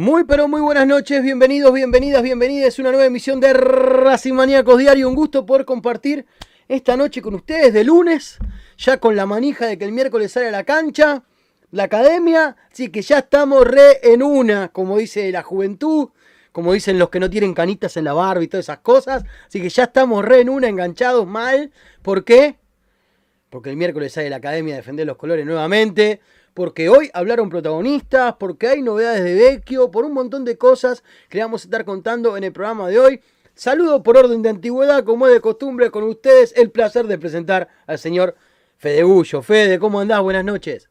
Muy pero muy buenas noches, bienvenidos, bienvenidas, bienvenidas a una nueva emisión de Racing Maníacos Diario. Un gusto poder compartir esta noche con ustedes de lunes, ya con la manija de que el miércoles sale a la cancha, la academia, así que ya estamos re en una, como dice la juventud, como dicen los que no tienen canitas en la barba y todas esas cosas, así que ya estamos re en una, enganchados mal, ¿por qué? Porque el miércoles sale la academia a defender los colores nuevamente, porque hoy hablaron protagonistas, porque hay novedades de Vecchio, por un montón de cosas que le vamos a estar contando en el programa de hoy. Saludo por orden de antigüedad, como es de costumbre con ustedes, el placer de presentar al señor Fede Bullo. Fede, ¿cómo andás? Buenas noches.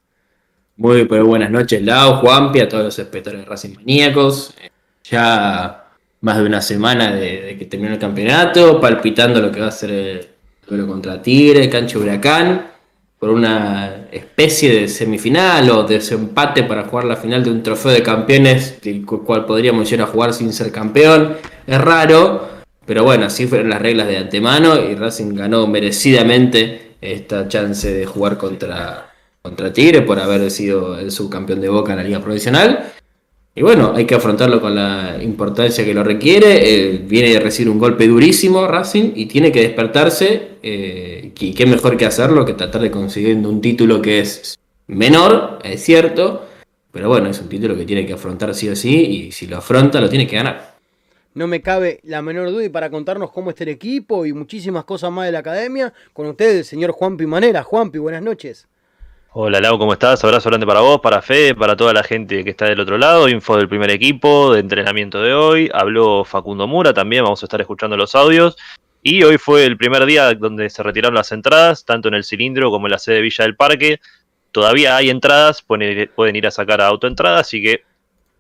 Muy pero buenas noches, Lau, Juanpi, a todos los espectadores de Racing Maníacos. Ya más de una semana de, que terminó el campeonato, palpitando lo que va a ser el duelo contra Tigre, Cancho Huracán por una especie de semifinal o desempate para jugar la final de un trofeo de campeones, el cual podríamos ir a jugar sin ser campeón. Es raro, pero bueno, así fueron las reglas de antemano y Racing ganó merecidamente esta chance de jugar contra, contra Tigre por haber sido el subcampeón de Boca en la Liga Profesional. Y bueno, hay que afrontarlo con la importancia que lo requiere. Eh, viene de recibir un golpe durísimo Racing y tiene que despertarse. Eh, y qué mejor que hacerlo que tratar de conseguir un título que es menor, es cierto. Pero bueno, es un título que tiene que afrontar sí o sí. Y si lo afronta, lo tiene que ganar. No me cabe la menor duda y para contarnos cómo está el equipo y muchísimas cosas más de la academia, con ustedes el señor Juanpi Manera. Juanpi, buenas noches. Hola Lau, ¿cómo estás? Abrazo grande para vos, para Fede, para toda la gente que está del otro lado. Info del primer equipo, de entrenamiento de hoy. Habló Facundo Mura también, vamos a estar escuchando los audios. Y hoy fue el primer día donde se retiraron las entradas, tanto en el cilindro como en la sede Villa del Parque. Todavía hay entradas, pueden ir a sacar a autoentrada, así que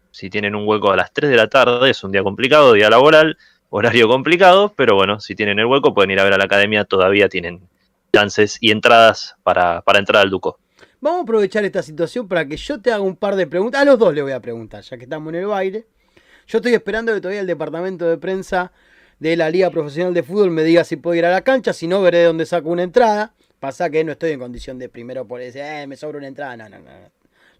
si tienen un hueco a las 3 de la tarde, es un día complicado, día laboral, horario complicado, pero bueno, si tienen el hueco pueden ir a ver a la academia, todavía tienen chances y entradas para entrar al Duco. Vamos a aprovechar esta situación para que yo te haga un par de preguntas. A los dos le voy a preguntar, ya que estamos en el baile. Yo estoy esperando que todavía el departamento de prensa de la Liga Profesional de Fútbol me diga si puedo ir a la cancha, si no, veré dónde saco una entrada. Pasa que no estoy en condición de primero por ese, eh, me sobra una entrada. No, no, no.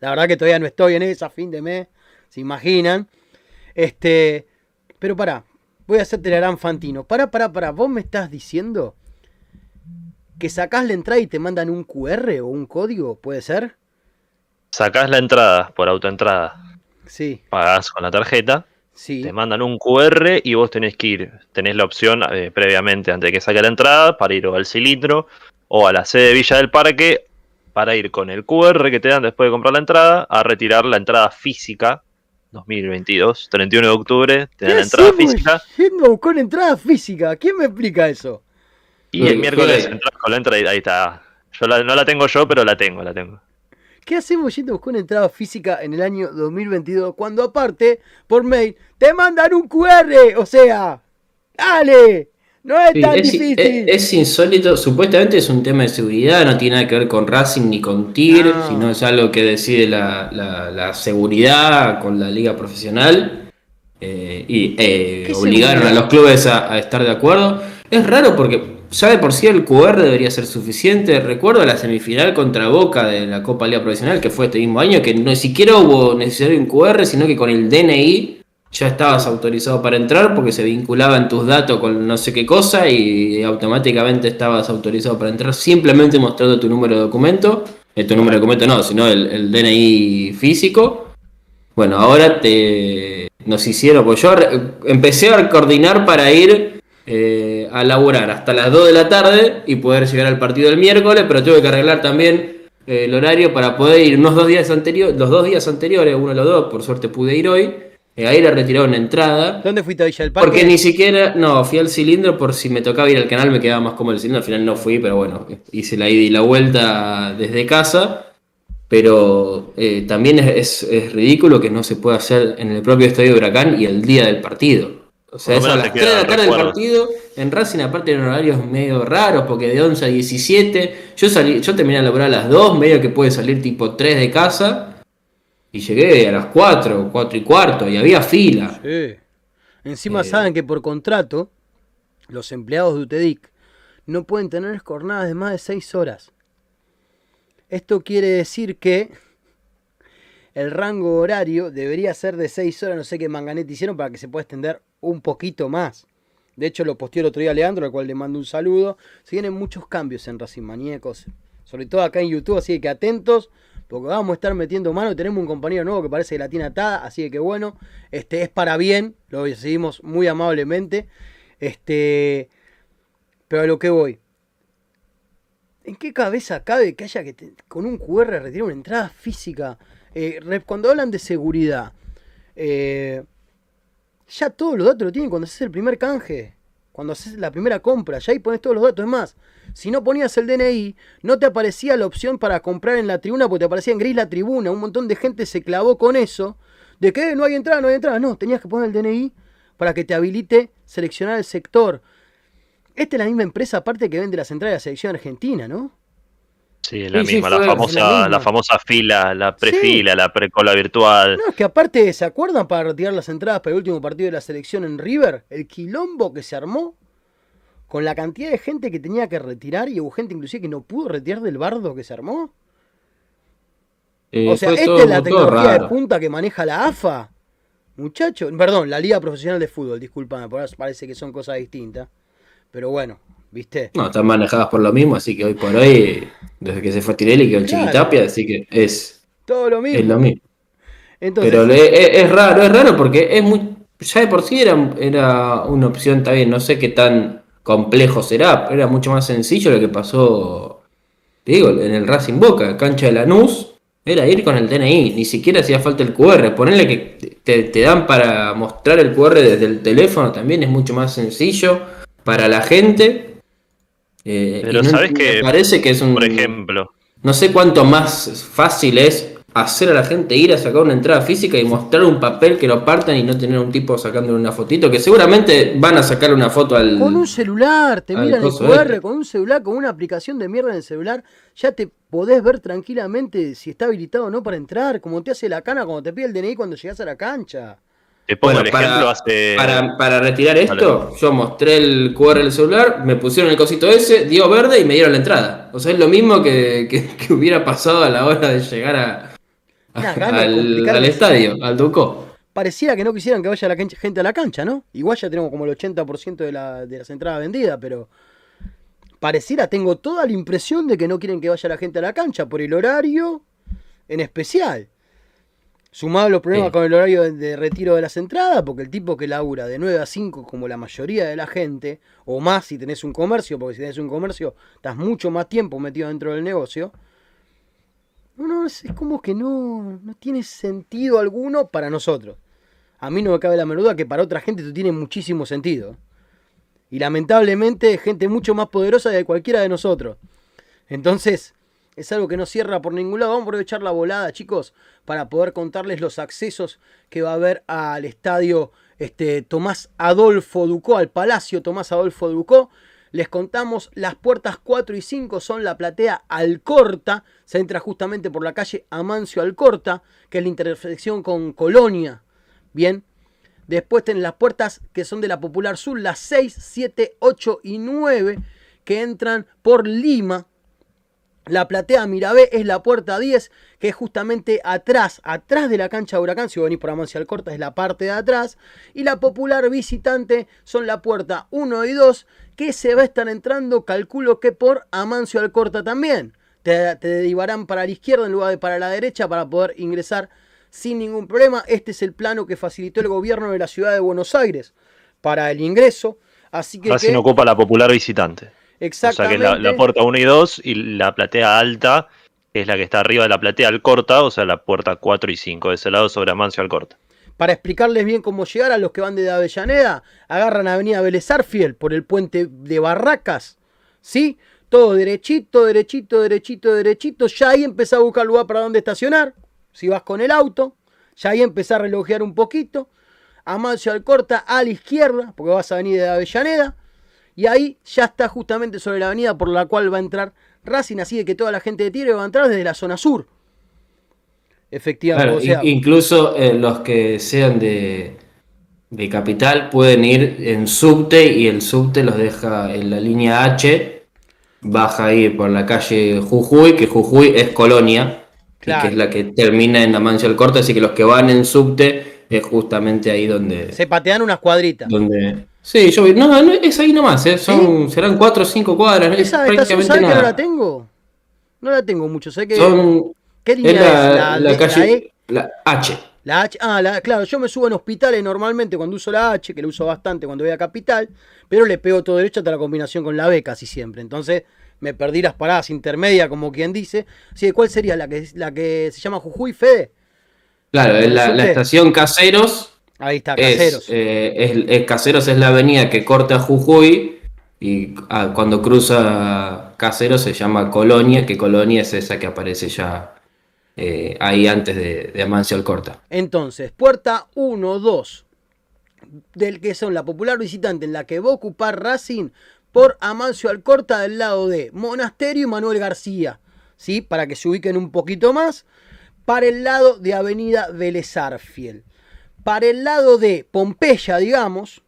La verdad que todavía no estoy en esa, fin de mes, se imaginan. Este, pero pará, voy a hacerte la gran Fantino. Pará, pará, pará, vos me estás diciendo que sacás la entrada y te mandan un QR o un código, ¿puede ser? Sacás la entrada por autoentrada. Sí. Pagás con la tarjeta. Sí. Te mandan un QR y vos tenés que ir. Tenés la opción eh, previamente, antes de que saque la entrada, para ir o al cilindro o a la sede de Villa del Parque, para ir con el QR que te dan después de comprar la entrada, a retirar la entrada física 2022, 31 de octubre, te dan la entrada física. Yendo con entrada física, ¿quién me explica eso? Y el miércoles entras con la entrada y ahí está. Yo no la tengo yo, pero la tengo, la tengo. ¿Qué hacemos yendo a buscar una entrada física en el año 2022 cuando aparte, por mail, te mandan un QR? O sea, dale, no es tan difícil. Es, insólito, supuestamente es un tema de seguridad, no tiene nada que ver con Racing ni con Tigre, sino es algo que decide la, seguridad con la liga profesional. Eh, y eh, obligaron a los clubes a estar de acuerdo. Es raro porque ya de por sí el QR debería ser suficiente. Recuerdo la semifinal contra Boca de la Copa Liga Profesional, que fue este mismo año, que no siquiera hubo necesario un QR, sino que con el DNI ya estabas autorizado para entrar porque se vinculaban tus datos con no sé qué cosa y automáticamente estabas autorizado para entrar simplemente mostrando tu número de documento. Eh, tu número de documento no, sino el, el DNI físico. Bueno, ahora te nos hicieron, pues yo empecé a coordinar para ir eh, a laburar hasta las 2 de la tarde y poder llegar al partido del miércoles, pero tuve que arreglar también eh, el horario para poder ir unos dos días anteriores, los dos días anteriores, uno de los dos, por suerte pude ir hoy. Eh, ahí le retiraron entrada. ¿Dónde fuiste hoy al parque? Porque ni siquiera, no, fui al cilindro por si me tocaba ir al canal, me quedaba más cómodo el cilindro. Al final no fui, pero bueno, hice la ida y la vuelta desde casa. Pero también es, es ridículo que no se pueda hacer en el propio estadio de Huracán y el día del partido. O sea, es a las 3 de la tarde del partido. En Racing, aparte, eran horarios medio raros, porque de 11 a 17. Yo salí, yo terminé a laburar a las 2, medio que puede salir tipo 3 de casa. Y llegué a las 4, 4 y cuarto, y había fila. Sí. Encima eh. saben que por contrato, los empleados de UTEDIC no pueden tener jornadas de más de 6 horas. Esto quiere decir que el rango horario debería ser de 6 horas, no sé qué manganete hicieron para que se pueda extender un poquito más. De hecho, lo posteó el otro día Leandro, al cual le mando un saludo. Se vienen muchos cambios en Racing Maníacos, sobre todo acá en YouTube, así que atentos, porque vamos a estar metiendo mano. Tenemos un compañero nuevo que parece que la tiene atada, así que bueno, este es para bien, lo decidimos muy amablemente. Este, pero a lo que voy. ¿En qué cabeza cabe que haya que con un QR retirar una entrada física? Eh, cuando hablan de seguridad, eh, ya todos los datos lo tienen cuando haces el primer canje, cuando haces la primera compra, ya ahí pones todos los datos. Es más, si no ponías el DNI, no te aparecía la opción para comprar en la tribuna porque te aparecía en gris la tribuna. Un montón de gente se clavó con eso. De que no hay entrada, no hay entrada. No, tenías que poner el DNI para que te habilite seleccionar el sector. Esta es la misma empresa aparte que vende las entradas de la selección argentina, ¿no? Sí, la misma, la, famosa, la, famosa fila, la prefila, la precola virtual. No, es que aparte, ¿se acuerdan para retirar las entradas para el último partido de la selección en River? El quilombo que se armó con la cantidad de gente que tenía que retirar y hubo gente inclusive que no pudo retirar del bardo que se armó. Eh, o sea, esta es la tecnología de punta que maneja la AFA. Muchacho, perdón, la Liga Profesional de Fútbol, disculpame, parece que son cosas distintas. Pero bueno, ¿viste? No, están manejadas por lo mismo, así que hoy por hoy, desde que se fue Tirelli, quedó el Chiquitapia, así que es. Todo lo mismo. Es lo mismo. Pero es, raro, es raro porque es muy. Ya de por sí era, era una opción, también, no sé qué tan complejo será, pero era mucho más sencillo lo que pasó, digo, en el Racing Boca, cancha de Lanús, era ir con el DNI, ni siquiera hacía falta el QR, ponerle que te, te dan para mostrar el QR desde el teléfono también es mucho más sencillo para la gente. Eh, Pero sabes que parece que es un. Por ejemplo. No sé cuánto más fácil es hacer a la gente ir a sacar una entrada física y mostrar un papel que lo partan y no tener un tipo sacándole una fotito, que seguramente van a sacar una foto al. Con un celular, te miran el QR, este. con un celular, con una aplicación de mierda en el celular, ya te podés ver tranquilamente si está habilitado o no para entrar, como te hace la cana cuando te pide el DNI cuando llegas a la cancha para, para, retirar esto, yo mostré el QR del celular, me pusieron el cosito ese, dio verde y me dieron la entrada. O sea, es lo mismo que, hubiera pasado a la hora de llegar a, al, estadio, al Ducó. Pareciera que no quisieran que vaya la gente a la cancha, ¿no? Igual ya tenemos como el 80% de, la, de las entradas vendidas, pero pareciera, tengo toda la impresión de que no quieren que vaya la gente a la cancha por el horario en especial. Sumado los problemas con el horario de, retiro de las entradas, porque el tipo que labura de 9 a 5, como la mayoría de la gente, o más si tenés un comercio, porque si tenés un comercio, estás mucho más tiempo metido dentro del negocio. No, es, como que no, no tiene sentido alguno para nosotros. A mí no me cabe la menuda que para otra gente esto tiene muchísimo sentido. Y lamentablemente, gente mucho más poderosa de cualquiera de nosotros. Entonces, es algo que no cierra por ningún lado. Vamos a aprovechar la volada, chicos, para poder contarles los accesos que va a haber al estadio este, Tomás Adolfo Ducó, al Palacio Tomás Adolfo Ducó. Les contamos, las puertas 4 y 5 son la platea Alcorta, se entra justamente por la calle Amancio Alcorta, que es la intersección con Colonia. Bien, después tienen las puertas que son de la Popular Sur, las 6, 7, 8 y 9, que entran por Lima, la platea Mirabé es la puerta 10, que es justamente atrás, atrás de la cancha de Huracán. Si venís por Amancia Alcorta es la parte de atrás. Y la popular visitante son la puerta 1 y 2, que se va a estar entrando, calculo que por Amancio Alcorta también. Te, te derivarán para la izquierda en lugar de para la derecha para poder ingresar sin ningún problema. Este es el plano que facilitó el gobierno de la ciudad de Buenos Aires para el ingreso. Así que. Casi no ocupa la popular visitante. Exactamente. O sea que la, puerta 1 y 2 y la platea alta es la que está arriba de la platea Alcorta, o sea, la puerta 4 y 5, de ese lado sobre Amancio Alcorta. Para explicarles bien cómo llegar a los que van de Avellaneda, agarran Avenida Vélez por el puente de Barracas, ¿sí? Todo derechito, derechito, derechito, derechito. Ya ahí empezá a buscar lugar para donde estacionar. Si vas con el auto, ya ahí empezá a relojear un poquito. Amancio Alcorta a la izquierda, porque vas a venir de Avellaneda. Y ahí ya está justamente sobre la avenida por la cual va a entrar Racing, así que toda la gente de Tigre va a entrar desde la zona sur. Efectivamente. incluso eh, los que sean de, de capital pueden ir en subte y el subte los deja en la línea H, baja ahí por la calle Jujuy, que Jujuy es colonia, que es la que termina en Amancio al Corte, así que los que van en subte es justamente ahí donde... Se patean unas cuadritas. Donde, sí, yo no, no es ahí nomás, ¿eh? Son, serán cuatro o cinco cuadras. Esa estación, ¿sabes que no la tengo? No la tengo mucho, sé que... Son, ¿Qué línea es? La, la, calle, e? la H. La H, ah, claro, yo me subo en hospitales normalmente cuando uso la H, que lo uso bastante cuando voy a Capital, pero le pego todo derecho hasta la combinación con la B casi siempre. Entonces me perdí las paradas intermedias, como quien dice. Así ¿cuál sería la que, la que se llama Jujuy, Fede? Claro, la, la estación Caseros. Ahí está, Caseros. Eh, es, Caseros es la avenida que corta Jujuy y ah, cuando cruza Caseros se llama Colonia, que Colonia es esa que aparece ya eh, ahí antes de, de Amancio Alcorta. Entonces, puerta 1, 2, del que son la popular visitante en la que va a ocupar Racing por Amancio Alcorta del lado de Monasterio y Manuel García, ¿sí? Para que se ubiquen un poquito más. Para el lado de Avenida Vélez Para el lado de Pompeya, digamos,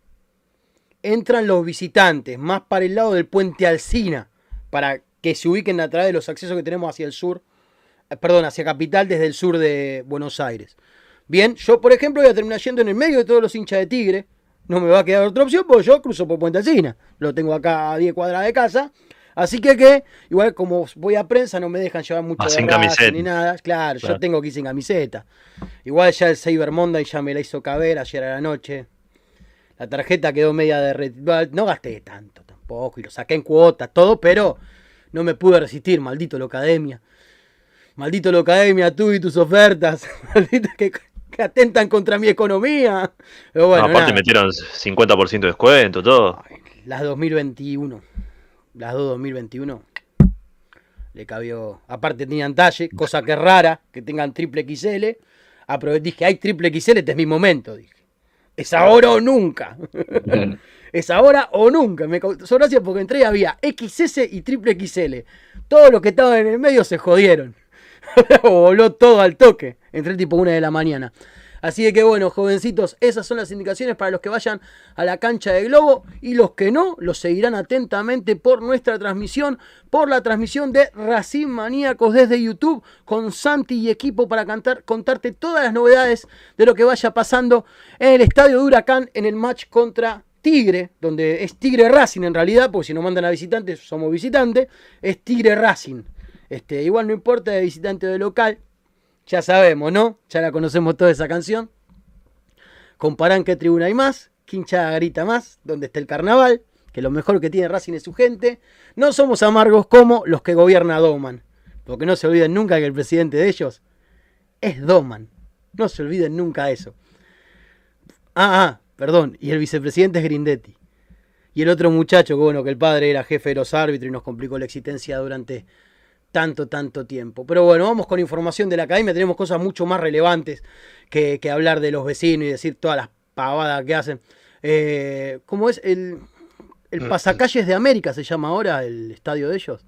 entran los visitantes, más para el lado del puente Alcina, para que se ubiquen a través de los accesos que tenemos hacia el sur eh, perdón, hacia Capital desde el sur de Buenos Aires. Bien, yo por ejemplo voy a terminar yendo en el medio de todos los hinchas de Tigre. No me va a quedar otra opción porque yo cruzo por Puente Alcina. Lo tengo acá a 10 cuadras de casa. Así que que, igual como voy a prensa, no me dejan llevar mucho ah, sin camiseta. ni nada. Claro, yo tengo que ir sin camiseta. Igual ya el Cyber Monday ya me la hizo caber ayer a la noche. La tarjeta quedó media de... No gasté tanto tampoco y lo saqué en cuotas, todo, pero no me pude resistir, maldito la academia. Maldito la academia, tú y tus ofertas. Maldito que, atentan contra mi economía. aparte metieron 50% de descuento, todo. las 2021. Las dos 2021. Le cabió. Aparte tenían talle, cosa que es rara, que tengan triple XL. Aproveché, dije, hay triple XL, este es mi momento, dije. Es ahora o nunca. es ahora o nunca. Me causó gracia porque entré y había XS y triple XL. Todos los que estaban en el medio se jodieron. voló todo al toque. Entré tipo una de la mañana. Así que bueno, jovencitos, esas son las indicaciones para los que vayan a la cancha de Globo y los que no, los seguirán atentamente por nuestra transmisión, por la transmisión de Racing Maníacos desde YouTube con Santi y equipo para cantar, contarte todas las novedades de lo que vaya pasando en el estadio de Huracán en el match contra Tigre, donde es Tigre Racing en realidad, porque si nos mandan a visitantes somos visitantes, es Tigre Racing. Este, igual no importa de visitante o de local, ya sabemos, ¿no? Ya la conocemos toda esa canción. Comparan qué tribuna hay más, qué hinchada grita más, dónde está el carnaval, que lo mejor que tiene Racing es su gente. No somos amargos como los que gobierna Doman, porque no se olviden nunca que el presidente de ellos es Doman. No se olviden nunca eso. Ah, ah, perdón, y el vicepresidente es Grindetti. Y el otro muchacho, que bueno, que el padre era jefe de los árbitros y nos complicó la existencia durante tanto, tanto tiempo. Pero bueno, vamos con información de la academia. Tenemos cosas mucho más relevantes que, hablar de los vecinos y decir todas las pavadas que hacen. Eh, ¿Cómo es? El, el mm. Pasacalles de América se llama ahora el estadio de ellos.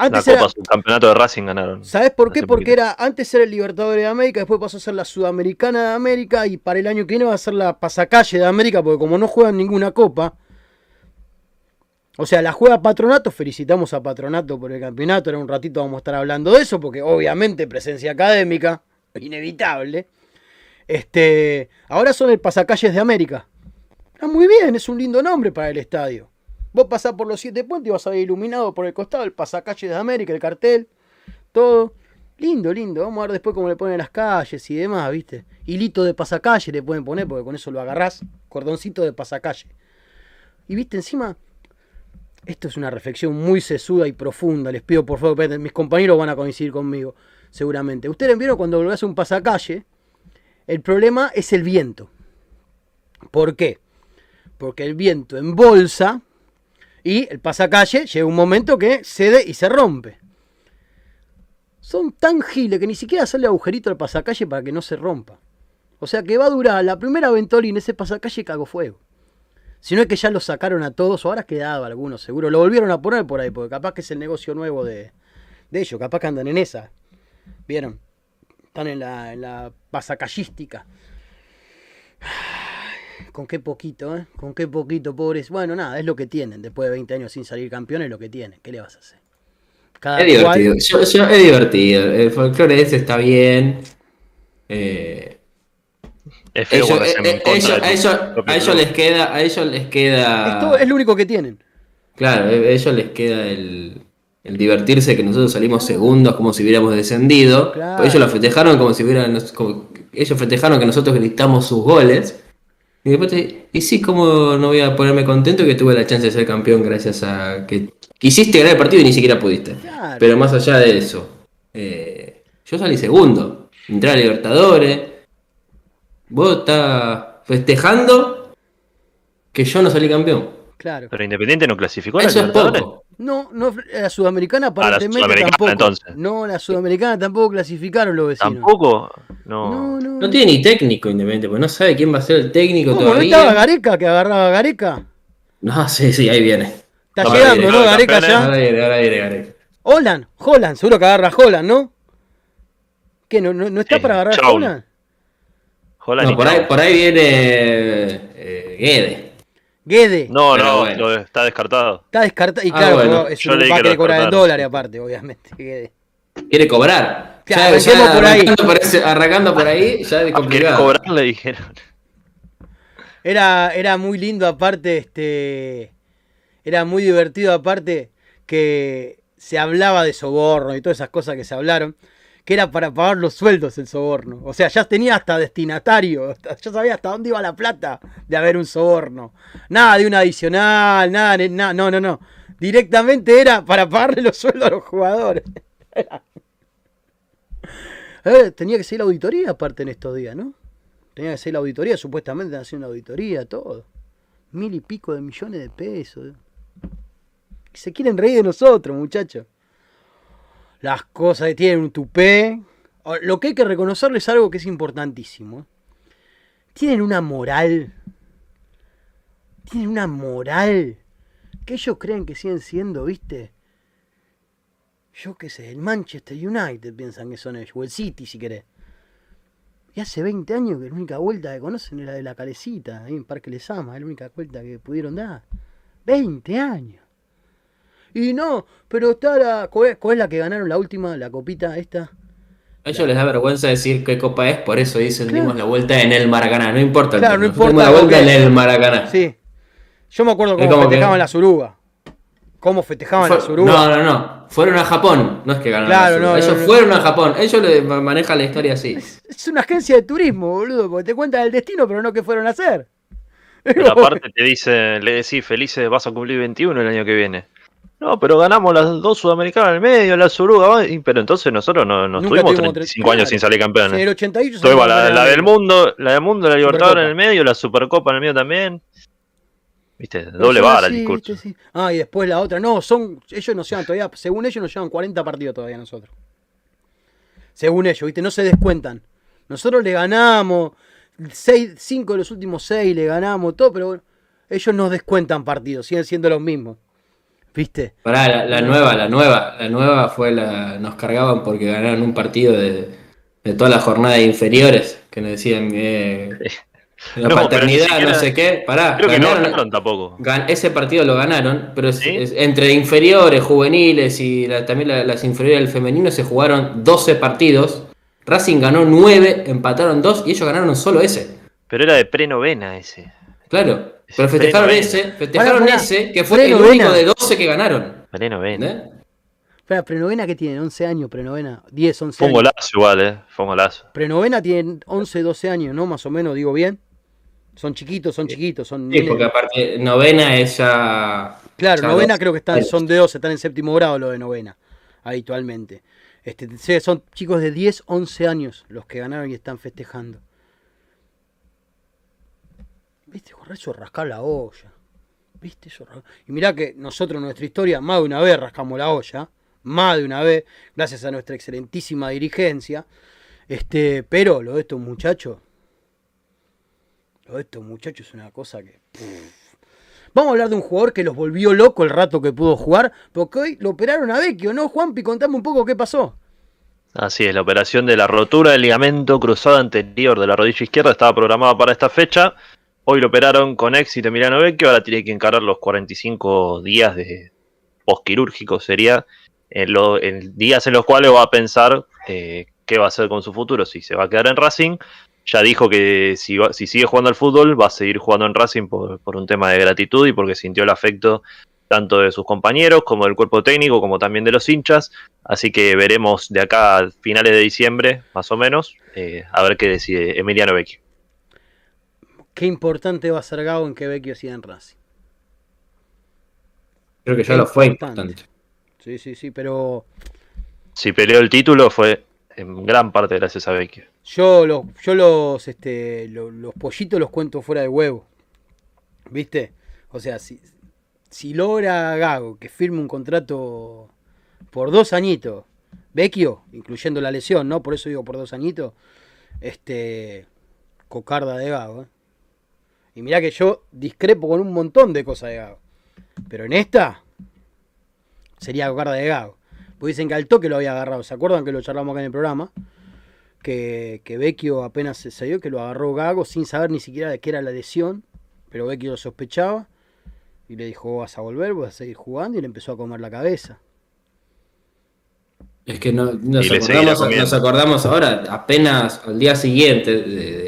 Antes la Copa, campeonato de Racing ganaron. ¿Sabes por qué? Porque era antes era el Libertadores de América, después pasó a ser la Sudamericana de América y para el año que viene va a ser la Pasacalle de América, porque como no juegan ninguna copa, o sea, la juega Patronato, felicitamos a Patronato por el campeonato, en un ratito vamos a estar hablando de eso, porque obviamente presencia académica, inevitable. Este, ahora son el Pasacalles de América. Está muy bien, es un lindo nombre para el estadio. Vos pasás por los siete puentes y vas a ver iluminado por el costado el Pasacalles de América, el cartel, todo. Lindo, lindo. Vamos a ver después cómo le ponen las calles y demás, ¿viste? Hilito de pasacalle le pueden poner, porque con eso lo agarrás. Cordoncito de pasacalle. Y viste encima, esto es una reflexión muy sesuda y profunda. Les pido por favor, mis compañeros van a coincidir conmigo, seguramente. Ustedes vieron cuando volvés a un pasacalle, el problema es el viento. ¿Por qué? Porque el viento embolsa y el pasacalle llega un momento que cede y se rompe. Son tan giles que ni siquiera sale agujerito al pasacalle para que no se rompa. O sea que va a durar la primera ventolina ese pasacalle cago fuego. Si no es que ya lo sacaron a todos, o ahora quedaba algunos, seguro. Lo volvieron a poner por ahí, porque capaz que es el negocio nuevo de, ellos, capaz que andan en esa. ¿Vieron? Están en la, en la pasacallística. Con qué poquito, ¿eh? Con qué poquito, pobres. Bueno, nada, es lo que tienen. Después de 20 años sin salir campeones, es lo que tienen. ¿Qué le vas a hacer? Cada Es divertido. Yo- yo- es divertido. El folclore ese está bien. Eh, Es feo ellos- cuando eh, eh, ellos- a ellos- a les queda. A ellos les queda. Esto es lo único que tienen. Claro, a ellos les queda el, el divertirse que nosotros salimos segundos como si hubiéramos descendido. Claro. Ellos lo festejaron como si hubieran. como- ellos festejaron que nosotros gritamos sus goles. Y después te, y sí, como no voy a ponerme contento que tuve la chance de ser campeón gracias a que quisiste ganar el partido y ni siquiera pudiste. Claro. Pero más allá de eso, eh, yo salí segundo. Entré a Libertadores. Vos estás festejando que yo no salí campeón. Claro. Pero Independiente no clasificó a la Eso es poco. No, no, la sudamericana aparentemente sudamericana, tampoco. entonces. No, la sudamericana tampoco clasificaron los vecinos. Tampoco. No. No, no. No tiene ni técnico Independiente, porque no sabe quién va a ser el técnico ¿Cómo? ¿No todavía. estaba Gareca que agarraba a Gareca? No, sí, sí, ahí viene. Está Ahora llegando, viene, ¿no? Gareca ya. Ahora viene, ahora viene, Gareca. Holland, Holland, seguro que agarra a Holland, ¿no? ¿Qué? ¿No, no, no está Sí, para agarrar a. Holland? Holland No, por ahí, por ahí viene eh, Guede. Guede. No, Pero no, bueno. está descartado. Está descartado. Y Ah, claro, bueno. no, es un, va a que querer cobrar en dólares aparte, obviamente. Guede. Quiere cobrar. Claro, arranquemos por ahí. arrancando por, ese- arrancando por ahí, ya es ¿Querés complicado. cobrar? Le dijeron. Era, era muy lindo aparte, este. Era muy divertido aparte que se hablaba de soborno y todas esas cosas que se hablaron, que era para pagar los sueldos el soborno. O sea, ya tenía hasta destinatario, ya sabía hasta dónde iba la plata de haber un soborno. Nada de un adicional, nada, de- na- no, no, no. Directamente era para pagarle los sueldos a los jugadores. Eh, tenía que ser la auditoría aparte en estos días, ¿no? Tenía que ser la auditoría, supuestamente hacer una auditoría, todo. Mil y pico de millones de pesos. Se quieren reír de nosotros, muchachos. Las cosas tienen un tupé. Lo que hay que reconocerles es algo que es importantísimo. Tienen una moral. Tienen una moral. Que ellos creen que siguen siendo, ¿viste? Yo qué sé, el Manchester United piensan que son ellos. O el City, si querés. Y hace 20 años que la única vuelta que conocen es la de la calecita, ahí en Parque Les Ama, la única vuelta que pudieron dar. 20 años. Y no, pero está la. ¿Cuál es, la que ganaron la última, la copita esta? A ellos les da vergüenza decir qué copa es, por eso dicen Claro. dimos la vuelta en el Maracaná. No importa. el Claro, tema, no importa Dimos la vuelta que en el Maracaná. Sí. Yo me acuerdo cómo que- festejaban las orugas. Cómo festejaban Fue- las orugas. no, no, no. Fueron a Japón. No es que ganaron. Claro, las no, Uruguay. no, Ellos no. fueron a Japón. Ellos le ma- manejan la historia así. Es una agencia de turismo, boludo, porque te cuentan el destino, pero no qué fueron a hacer. Pero aparte te dice, le decís, felices, vas a cumplir 21 el año que viene. No, pero ganamos las dos sudamericanas en el medio, las Suruga, pero entonces nosotros no, nos Nunca tuvimos tuvimos 35 tre- años sin salir En campeones. el 88 Tuvimos la, la de del mundo, la del mundo, la Libertadores en el medio, la Supercopa en el medio también. Viste, doble vara el discurso. sí. Ah, y después la otra. No, son. Ellos nos llevan todavía. Según ellos, nos llevan 40 partidos todavía nosotros. Según ellos, ¿viste? No se descuentan. Nosotros le ganamos. 5 de los últimos 6 le ganamos, todo, pero ellos nos descuentan partidos. Siguen siendo los mismos. ¿Viste? Pará, la, la nueva, la nueva, la nueva fue la. Nos cargaban porque ganaron un partido de, de toda la jornada de inferiores. Que nos decían eh, la No, paternidad, siquiera- no sé qué. Pará, Creo que no ganaron- ganaron tampoco. gan- ese partido lo ganaron, pero es- ¿Sí? es- entre inferiores, juveniles y la- también la- las inferiores del femenino se jugaron 12 partidos. Racing ganó 9, empataron 2 y ellos ganaron solo ese. Pero era de pre-novena ese. Claro. Pero festejaron ese, festejaron Pará, pará. ese, que fue el único de 12 que ganaron. Pre-novena. Espera, prenovena que tienen 11 años, prenovena. 10, 11 Fue un años. golazo igual, eh. Fue un golazo. Prenovena tienen 11, 12 años, ¿no? Más o menos, digo bien. Son chiquitos, son chiquitos, son. Sí, porque aparte novena es ya. Claro, ya novena dos. creo que están, son de 12, están en séptimo grado lo de novena, habitualmente. Este, son chicos de 10, 11 años los que ganaron y están festejando. Jorge, Eso rascar la olla. ¿Viste? Eso Y mirá que nosotros nuestra historia más de una vez rascamos la olla. Más de una vez, gracias a nuestra excelentísima dirigencia. Este, pero lo de estos muchachos. Lo de estos muchachos es una cosa que. Vamos a hablar de un jugador que los volvió loco el rato que pudo jugar, porque hoy lo operaron a Vecchio, ¿no? Juanpi, contame un poco qué pasó. Así es, la operación de la rotura del ligamento cruzado anterior de la rodilla izquierda estaba programada para esta fecha. Hoy lo operaron con éxito Emiliano Vecchio, ahora tiene que encarar los 45 días de postquirúrgico sería en, días en los cuales va a pensar eh, qué va a hacer con su futuro, si se va a quedar en Racing. Ya dijo que si, si sigue jugando al fútbol va a seguir jugando en Racing por, por un tema de gratitud y porque sintió el afecto tanto de sus compañeros como del cuerpo técnico, como también de los hinchas. Así que veremos de acá a finales de diciembre, más o menos, eh, a ver qué decide Emiliano Vecchio. Qué importante va a ser Gago en que Vecchio siga en Racing. Creo que ya lo fue importante. Sí, sí, sí, pero. Si peleó el título fue en gran parte gracias a Vecchio. Yo, los, yo los, este, los pollitos los cuento fuera de huevo. ¿Viste? O sea, si, si logra Gago que firme un contrato por dos añitos, Vecchio, incluyendo la lesión, ¿no? Por eso digo por dos añitos, este, cocarda de Gago. ¿eh? Y mirá que yo discrepo con un montón de cosas de Gago. Pero en esta, sería cocarda de Gago. Pues dicen que al toque lo había agarrado. ¿Se acuerdan que lo charlamos acá en el programa? Que, que Vecchio apenas se salió, que lo agarró Gago sin saber ni siquiera de qué era la lesión. Pero Vecchio lo sospechaba y le dijo, vas a volver, vas a seguir jugando y le empezó a comer la cabeza. Es que no, nos, acordamos, ahora, apenas al día siguiente de,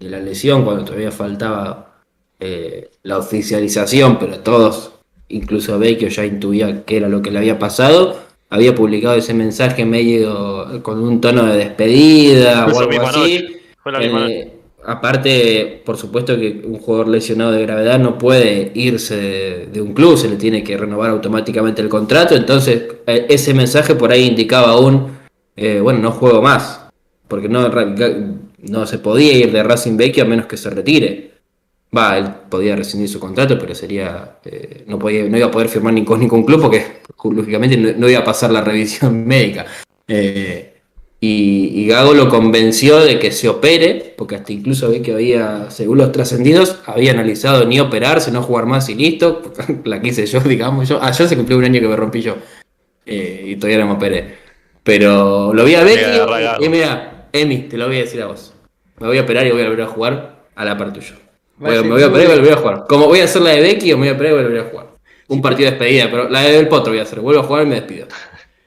la lesión, cuando todavía faltaba eh, la oficialización, pero todos, incluso Vecchio ya intuía qué era lo que le había pasado, había publicado ese mensaje medio con un tono de despedida o algo así. Eh, aparte, por supuesto que un jugador lesionado de gravedad no puede irse de, un club, se le tiene que renovar automáticamente el contrato, entonces eh, ese mensaje por ahí indicaba aún, eh, bueno, no juego más, porque no, no se podía ir de Racing Vecchio a menos que se retire. Va, él podía rescindir su contrato, pero sería eh, no, podía, no iba a poder firmar ni con ningún club porque lógicamente no, iba a pasar la revisión médica. Y, Gago lo convenció de que se opere, porque hasta incluso ve que había, según los trascendidos, había analizado ni operarse, no jugar más y listo. La quise yo, digamos. Yo, ayer se cumplió un año que me rompí yo. Eh, y todavía no me operé. Pero lo vi a ver y, mira, Emi, te lo voy a decir a vos. Me voy a operar y voy a volver a jugar a la par tuyo. me voy a operar y volver a jugar. Como voy a hacer la de Becky, me voy a operar y volver a jugar. Un partido de despedida, pero la del Potro voy a hacer. Vuelvo a jugar y me despido.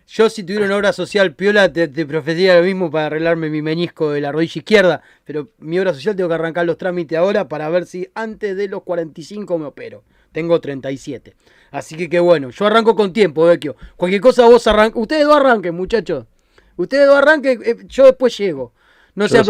Yo si tuviera una obra social piola te, te lo mismo para arreglarme mi menisco de la rodilla izquierda, pero mi obra social tengo que arrancar los trámites ahora para ver si antes de los 45 me opero. Tengo 37. Así que qué bueno, yo arranco con tiempo, Vecchio. Cualquier cosa vos arranquen. Ustedes dos arranquen, muchachos. Ustedes dos arranquen, eh, yo después llego. No sé,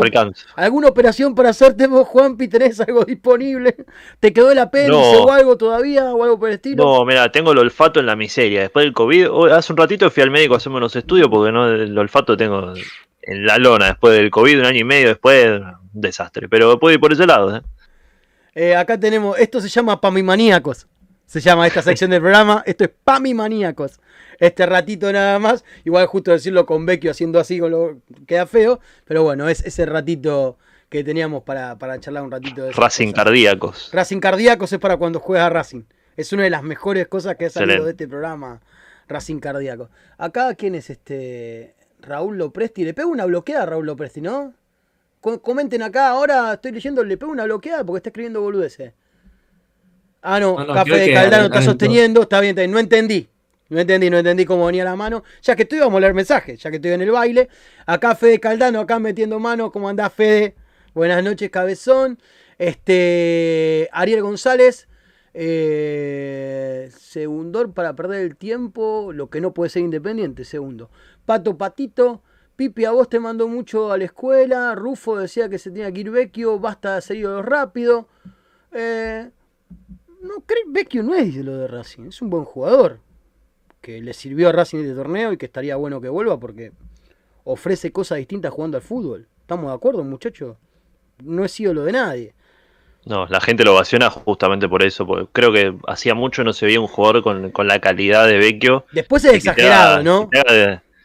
¿alguna operación para hacerte vos, Juanpi? ¿Tenés algo disponible? ¿Te quedó el apéndice o algo todavía o algo por el estilo? No, mira, tengo el olfato en la miseria. Después del COVID, hace un ratito fui al médico a hacerme unos estudios porque no el olfato tengo en la lona después del COVID, un año y medio después, un desastre. Pero puedo ir por ese lado. ¿eh? Eh, acá tenemos, esto se llama Pamimaníacos. Se llama esta sección del programa. Esto es Pamimaníacos este ratito nada más. Igual justo decirlo con Vecchio haciendo así con lo queda feo, pero bueno, es ese ratito que teníamos para, charlar un ratito de Racing cardíacos. Racing cardíacos es para cuando juegas a Racing. Es una de las mejores cosas que ha salido de este programa, Racing cardíaco. Acá, ¿quién es este? Raúl Lopresti. Le pego una bloqueada a Raúl Lopresti, ¿no? Comenten acá, ahora estoy leyendo, le pego una bloqueada porque está escribiendo boludeces. Ah, no, Café de Caldano está sosteniendo, está bien, está bien, no entendí. No entendí, no entendí cómo venía la mano. Ya que estoy, vamos a leer mensajes, ya que estoy en el baile. Acá Fede Caldano, acá metiendo mano. ¿Cómo anda Fede? Buenas noches, cabezón. Este. Ariel González. Eh, segundor para perder el tiempo. Lo que no puede ser independiente, segundo. Pato Patito. Pipi, a vos te mandó mucho a la escuela. Rufo decía que se tenía que ir Vecchio. Basta de seguirlo rápido. Eh, no, Vecchio no es lo de Racing. Es un buen jugador que le sirvió a Racing este torneo y que estaría bueno que vuelva porque ofrece cosas distintas jugando al fútbol. ¿Estamos de acuerdo, muchachos? No es ídolo de nadie. No, la gente lo ovaciona justamente por eso, porque creo que hacía mucho no se veía un jugador con, la calidad de Vecchio. Después es exagerado, ¿no?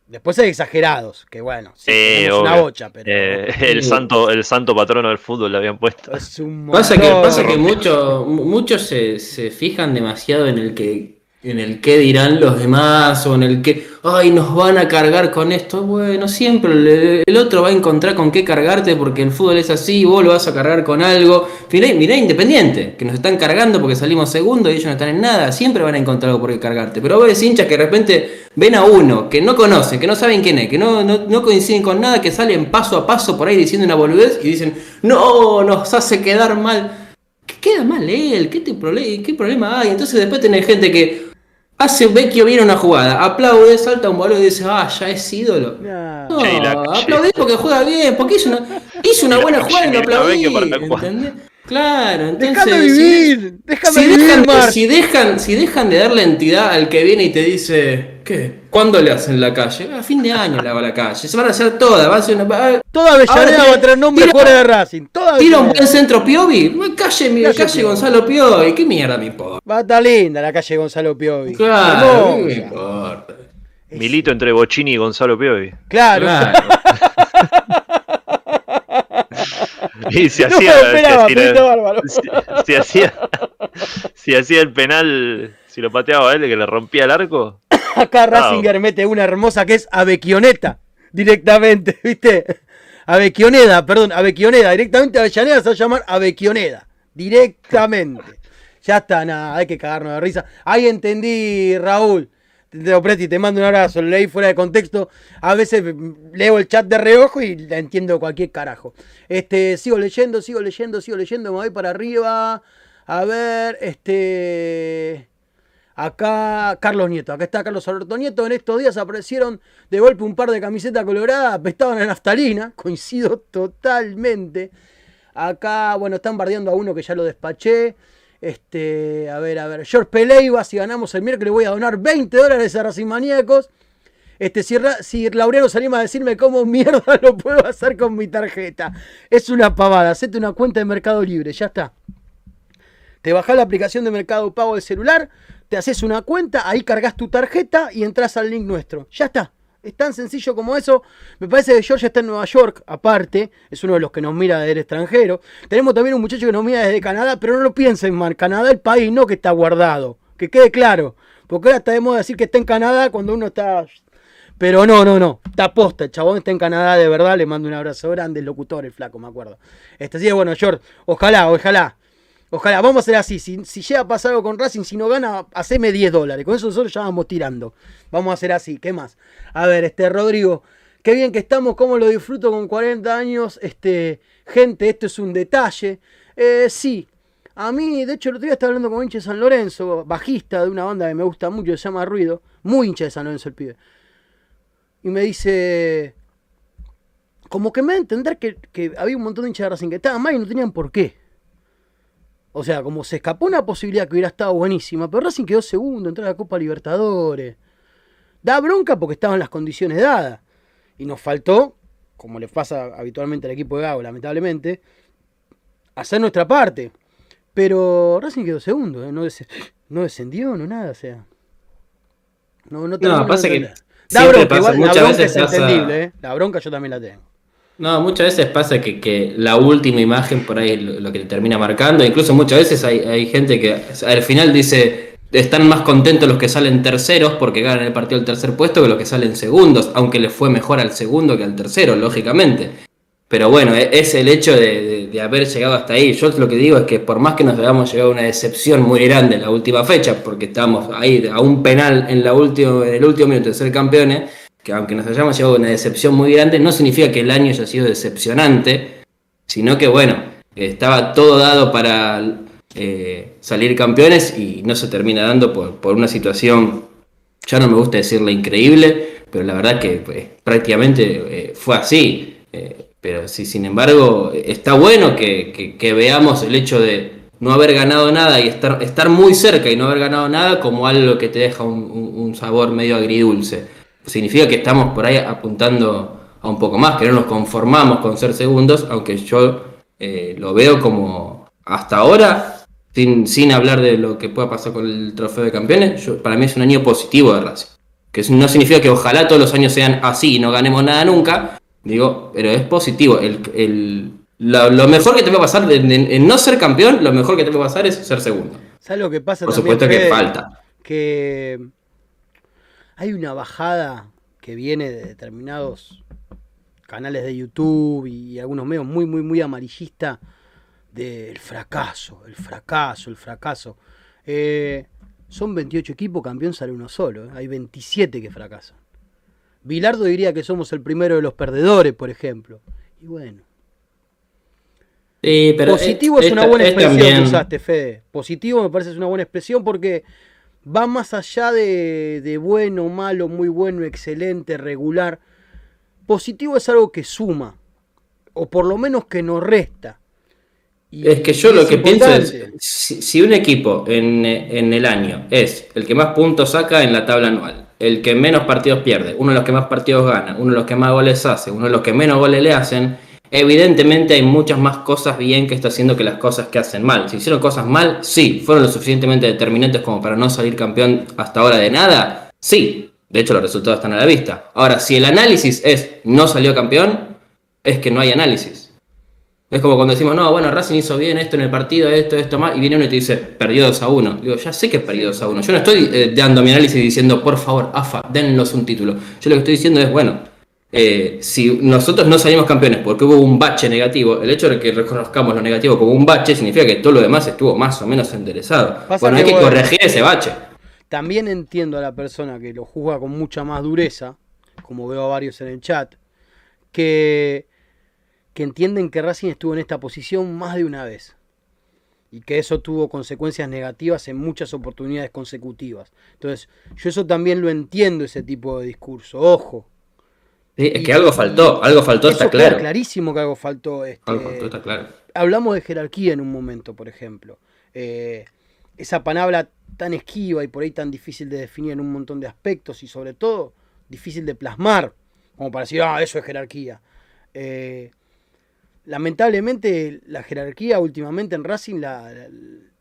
Después es exagerados, que bueno, es una bocha, pero... Eh, el, santo, el santo patrono del fútbol le habían puesto. pasa que, pasa que muchos se, se fijan demasiado en el que en el qué dirán los demás o en el que, ay, nos van a cargar con esto. Bueno, siempre el, otro va a encontrar con qué cargarte porque el fútbol es así, vos lo vas a cargar con algo. Mirá, mirá Independiente, que nos están cargando porque salimos segundo y ellos no están en nada. Siempre van a encontrar algo por qué cargarte. Pero vos ves hinchas que de repente ven a uno que no conocen, que no saben quién es, que no, no, coinciden con nada, que salen paso a paso por ahí diciendo una boludez y dicen, no, nos hace quedar mal. ¿Qué queda mal él? ¿Qué, te ¿Qué problema hay? Entonces después tenés gente que Hace Vecchio viene una jugada, aplaude, salta un balón y dice, ah, ya es ídolo. No, aplaudí porque juega bien, porque hizo una, hizo una buena jugada y lo aplaudí. ¿Entendés? Claro, entonces. Déjame vivir, déjame si vivir, dejan, si, dejan, si dejan de darle entidad al que viene y te dice, ¿qué? ¿Cuándo le hacen la calle? A fin de año le hago la calle. Se van a hacer todas. Va a ser una, toda Avellaneda va a tener nombre fuera de Racing. Toda tira un buen centro Piovi. Calle, mi, calle, calle Gonzalo Piovi. ¿Qué mierda me importa? Va a estar linda la calle Gonzalo Piovi. Claro, no me importa. Milito entre Bochini y Gonzalo Piovi. Claro. claro. Y si hacía, si, hacía, si hacía el penal, si lo pateaba a él, que le rompía el arco. Acá Rasinger mete una hermosa que es Avequioneta, directamente, ¿viste? Avequioneda, perdón, Avequioneda, directamente Avellaneda se va a llamar Avequioneda, directamente. Ya está, nada, hay que cagarnos de risa. Ahí entendí, Raúl. Preti, te mando un abrazo, lo leí fuera de contexto. A veces leo el chat de reojo y la entiendo cualquier carajo. Este, sigo leyendo, sigo leyendo, sigo leyendo, me voy para arriba. A ver, este. Acá Carlos Nieto, acá está Carlos Alberto Nieto. En estos días aparecieron de golpe un par de camisetas coloradas, apestaban en naftalina. Coincido totalmente. Acá, bueno, están bardeando a uno que ya lo despaché. Este, a ver, a ver. George Peleiva, si ganamos el miércoles voy a donar 20 dólares a Racing Maníacos. Este, si, si Laureano se anima a decirme cómo mierda lo puedo hacer con mi tarjeta. Es una pavada. Hacete una cuenta de Mercado Libre, ya está. Te bajás la aplicación de Mercado Pago del celular, te haces una cuenta, ahí cargas tu tarjeta y entras al link nuestro. Ya está. Es tan sencillo como eso. Me parece que George está en Nueva York, aparte. Es uno de los que nos mira desde el extranjero. Tenemos también un muchacho que nos mira desde Canadá, pero no lo piensen mal. Canadá el país, no que está guardado. Que quede claro. Porque ahora está de moda decir que está en Canadá cuando uno está... Pero no, no, no. Está posta. El chabón está en Canadá de verdad. Le mando un abrazo grande. El locutor, el flaco, me acuerdo. Este sí, bueno, George. Ojalá, ojalá. Ojalá, vamos a hacer así. Si, llega a pasar algo con Racing, si no gana, haceme 10 dólares. Con eso nosotros ya vamos tirando. Vamos a hacer así. ¿Qué más? A ver, este Rodrigo. Qué bien que estamos, cómo lo disfruto con 40 años. Este, gente, esto es un detalle. Eh, sí. A mí, de hecho, el otro día estaba hablando con de San Lorenzo, bajista de una banda que me gusta mucho, se llama Ruido. Muy hincha de San Lorenzo el pibe. Y me dice. Como que me da a entender que, que había un montón de hinchas de Racing que estaban mal y no tenían por qué. O sea, como se escapó una posibilidad que hubiera estado buenísima, pero Racing quedó segundo, entró a la Copa Libertadores. Da bronca porque estaban las condiciones dadas. Y nos faltó, como le pasa habitualmente al equipo de Gago, lamentablemente, hacer nuestra parte. Pero Racing quedó segundo, ¿eh? no, descendió, no nada, o sea. No, no, no pasa que. Da bronca, igual, la bronca es entendible, ¿eh? La bronca yo también la tengo. No, muchas veces pasa que, la última imagen por ahí es lo, que te termina marcando. Incluso muchas veces hay, gente que al final dice, están más contentos los que salen terceros porque ganan el partido al tercer puesto que los que salen segundos, aunque les fue mejor al segundo que al tercero, lógicamente. Pero bueno, e, es el hecho de, haber llegado hasta ahí. Yo lo que digo es que por más que nos hayamos llegado a una decepción muy grande en la última fecha, porque estamos ahí a un penal en, la en el último minuto de ser campeones, que aunque nos hayamos llevado una decepción muy grande, no significa que el año haya sido decepcionante, sino que bueno, estaba todo dado para eh, salir campeones y no se termina dando por, una situación, ya no me gusta decirle increíble, pero la verdad que pues, prácticamente eh, fue así. Eh, pero sí, sin embargo, está bueno que, veamos el hecho de no haber ganado nada y estar, estar muy cerca y no haber ganado nada como algo que te deja un sabor medio agridulce significa que estamos por ahí apuntando a un poco más, que no nos conformamos con ser segundos, aunque yo eh, lo veo como hasta ahora, sin, sin hablar de lo que pueda pasar con el trofeo de campeones, para mí es un año positivo de Racing. Que no significa que ojalá todos los años sean así y no ganemos nada nunca, digo, pero es positivo. El, lo, mejor que te puede pasar en, no ser campeón, lo mejor que te puede pasar es ser segundo. ¿Sabes lo que pasa? Por supuesto que falta que hay una bajada que viene de determinados canales de YouTube y algunos medios muy, muy, muy amarillista del fracaso, el fracaso, el fracaso. Eh, son 28 equipos, campeón sale uno solo. ¿eh? Hay 27 que fracasan. Bilardo diría que somos el primero de los perdedores, por ejemplo. Y bueno. Positivo es, una buena expresión que usaste, Fede. Positivo me parece es una buena expresión porque va más allá de, de bueno, malo, muy bueno, excelente, regular. Positivo es algo que suma, o por lo menos que nos resta es que yo lo que pienso es, si, un equipo en, el año es el que más puntos saca en la tabla anual, el que menos partidos pierde, uno de los que más partidos gana, uno de los que más goles hace, uno de los que menos goles le hacen, evidentemente hay muchas más cosas bien que está haciendo que las cosas que hacen mal. Si hicieron cosas mal, sí. ¿Fueron lo suficientemente determinantes como para no salir campeón hasta ahora de nada? Sí. De hecho, los resultados están a la vista. Ahora, si el análisis es no salió campeón, es que no hay análisis. Es como cuando decimos, no, bueno, Racing hizo bien esto en el partido, esto, esto más, y viene uno y te dice, perdió 2 a 1. Digo, ya sé que es perdido 2 a 1. Yo no estoy eh, dando mi análisis diciendo, por favor, AFA, dennos un título. Yo lo que estoy diciendo es, bueno, eh, si nosotros no salimos campeones porque hubo un bache negativo, el hecho de que reconozcamos lo negativo como un bache significa que todo lo demás estuvo más o menos enderezado. bueno, hay que, corregir ese bache. También entiendo a la persona que lo juzga con mucha más dureza, como veo a varios en el chat, que que entienden que Racing estuvo en esta posición más de una vez y que eso tuvo consecuencias negativas en muchas oportunidades consecutivas. Entonces, yo eso también lo entiendo, ese tipo de discurso. Ojo. Es que algo faltó, algo faltó, está claro. clarísimo que algo faltó. Este, algo faltó, está claro. Hablamos de jerarquía en un momento, por ejemplo. Eh, esa palabra tan esquiva y por ahí tan difícil de definir en un montón de aspectos y sobre todo difícil de plasmar, como para decir, ah, eso es jerarquía. Eh, lamentablemente la jerarquía últimamente en Racing la,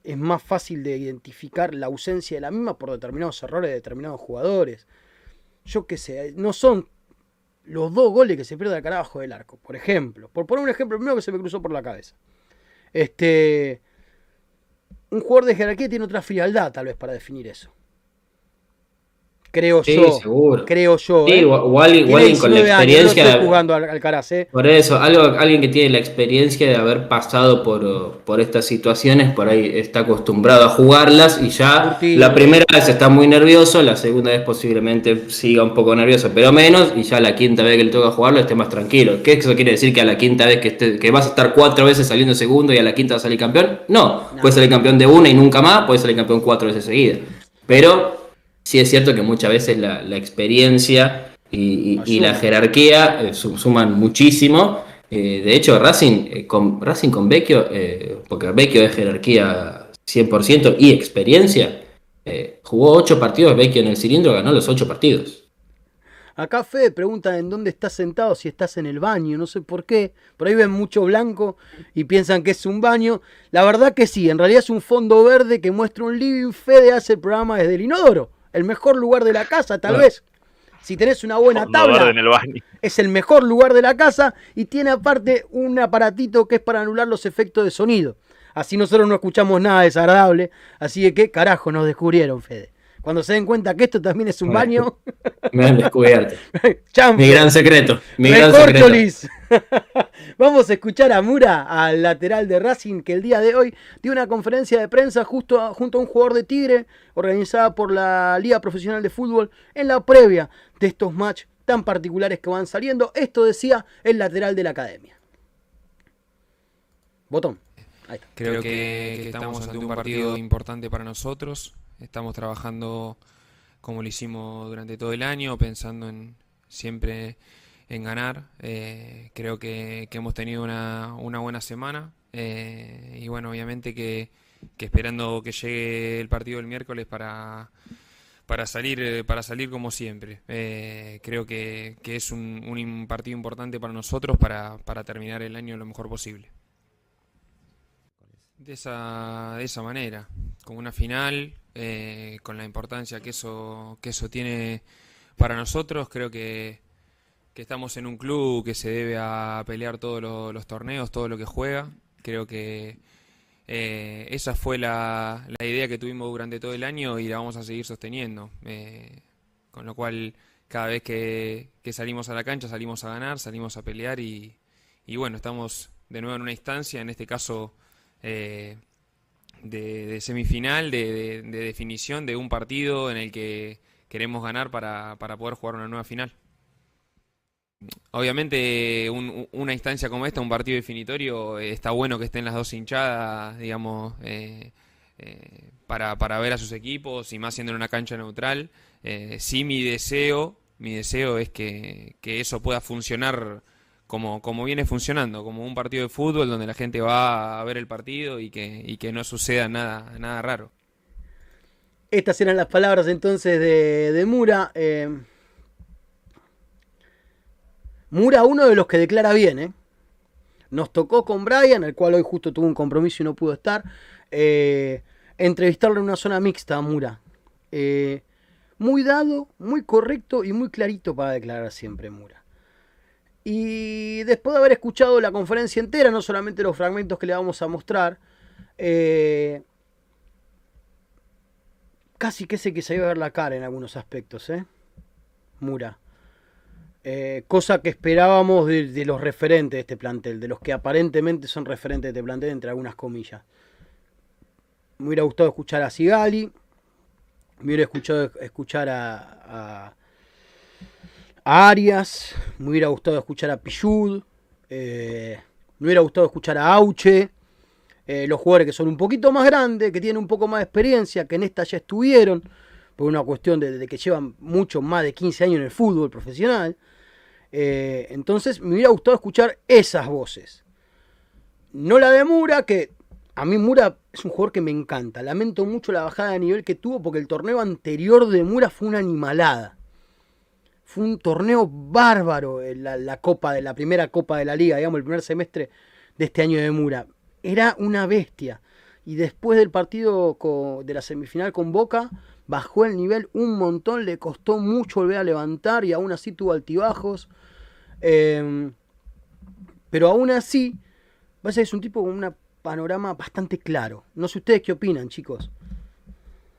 es más fácil de identificar la ausencia de la misma por determinados errores de determinados jugadores. Yo qué sé, no son los dos goles que se pierden acá abajo del arco, por ejemplo. Por poner un ejemplo primero que se me cruzó por la cabeza. Este, un jugador de jerarquía tiene otra frialdad tal vez para definir eso. Creo yo. Seguro. Creo yo. Sí, ¿eh? o, alguien, con la experiencia. jugando al, ¿eh? Por eso, algo, alguien que tiene la experiencia de haber pasado por, por estas situaciones, por ahí está acostumbrado a jugarlas y ya la primera vez está muy nervioso, la segunda vez posiblemente siga un poco nervioso, pero menos, y ya la quinta vez que le toca jugarlo esté más tranquilo. ¿Qué eso quiere decir que a la quinta vez que, esté, que vas a estar cuatro veces saliendo segundo y a la quinta vas a salir campeón? No, no. puedes salir campeón de una y nunca más, puedes salir campeón cuatro veces seguidas. Pero sí es cierto que muchas veces la, experiencia y, la jerarquía eh, suman muchísimo. Eh, de hecho, Racing, eh, con, Racing con Vecchio, porque Vecchio es jerarquía 100% y experiencia, jugó ocho partidos Vecchio en el cilindro, ganó los ocho partidos. Acá Fede pregunta en dónde estás sentado, si estás en el baño, no sé por qué. Por ahí ven mucho blanco y piensan que es un baño. La verdad que sí, en realidad es un fondo verde que muestra un living. Fede hace el programa desde el inodoro el mejor lugar de la casa, tal vez. Si tenés una buena tabla, es el mejor lugar de la casa y tiene aparte un aparatito que es para anular los efectos de sonido. Así nosotros no escuchamos nada desagradable. Así que, carajo, nos descubrieron, Fede. Cuando se den cuenta que esto también es un baño. Me han descubierto. mi gran secreto. Mi gran Vamos a escuchar a Mura, al lateral de Racing, que el día de hoy dio una conferencia de prensa justo junto a un jugador de Tigre, organizada por la Liga Profesional de Fútbol, en la previa de estos matches tan particulares que van saliendo. Esto decía el lateral de la academia. Botón. Creo que, estamos ante un partido importante para nosotros. Estamos trabajando como lo hicimos durante todo el año, pensando en siempre en ganar. Eh, creo que, hemos tenido una, buena semana eh, y bueno, obviamente que, esperando que llegue el partido del miércoles para, para salir eh, para salir como siempre. creo que, es un, partido importante para nosotros para, para terminar el año lo mejor posible. De esa, de esa manera, como una final, con la importancia que eso, que eso tiene para nosotros, creo que, estamos en un club que se debe a pelear todos los, torneos, todo lo que juega. Creo que eh, esa fue la, la, idea que tuvimos durante todo el año y la vamos a seguir sosteniendo. Eh, con lo cual, cada vez que, salimos a la cancha, salimos a ganar, salimos a pelear y, bueno, estamos de nuevo en una instancia, en este caso eh, de, semifinal, de, definición de un partido en el que queremos ganar para, para poder jugar una nueva final. Obviamente una instancia como esta, un partido definitorio, está bueno que estén las dos hinchadas, digamos, eh, eh, para, para, ver a sus equipos y más siendo en una cancha neutral. Eh, sí mi deseo, mi deseo es que, eso pueda funcionar como, como viene funcionando, como un partido de fútbol donde la gente va a ver el partido y que, y que no suceda nada, nada raro. Estas eran las palabras entonces de, de Mura. Mura, uno de los que declara bien, ¿eh? Nos tocó con Brian, el cual hoy justo tuvo un compromiso y no pudo estar, eh, entrevistarlo en una zona mixta a Mura. Eh, muy dado, muy correcto y muy clarito para declarar siempre Mura. Y después de haber escuchado la conferencia entera, no solamente los fragmentos que le vamos a mostrar, casi que sé que se iba a ver la cara en algunos aspectos, ¿eh? Mura. Eh, cosa que esperábamos de, los referentes de este plantel, de los que aparentemente son referentes de este plantel, entre algunas comillas. Me hubiera gustado escuchar a Sigali, me hubiera escuchado escuchar a, a, Arias, me hubiera gustado escuchar a Pichud, eh, me hubiera gustado escuchar a Auche, eh, los jugadores que son un poquito más grandes, que tienen un poco más de experiencia, que en esta ya estuvieron, una cuestión de, que llevan mucho más de 15 años en el fútbol profesional. Eh, entonces me hubiera gustado escuchar esas voces. No la de Mura, que a mí Mura es un jugador que me encanta. Lamento mucho la bajada de nivel que tuvo porque el torneo anterior de Mura fue una animalada. Fue un torneo bárbaro eh, la copa de la primera copa de la liga, digamos, el primer semestre de este año de Mura. Era una bestia. Y después del partido de la semifinal con Boca, bajó el nivel un montón, le costó mucho volver a levantar y aún así tuvo altibajos. Em, pero aún así, va a es un tipo con un panorama bastante claro. No sé ustedes qué opinan, chicos.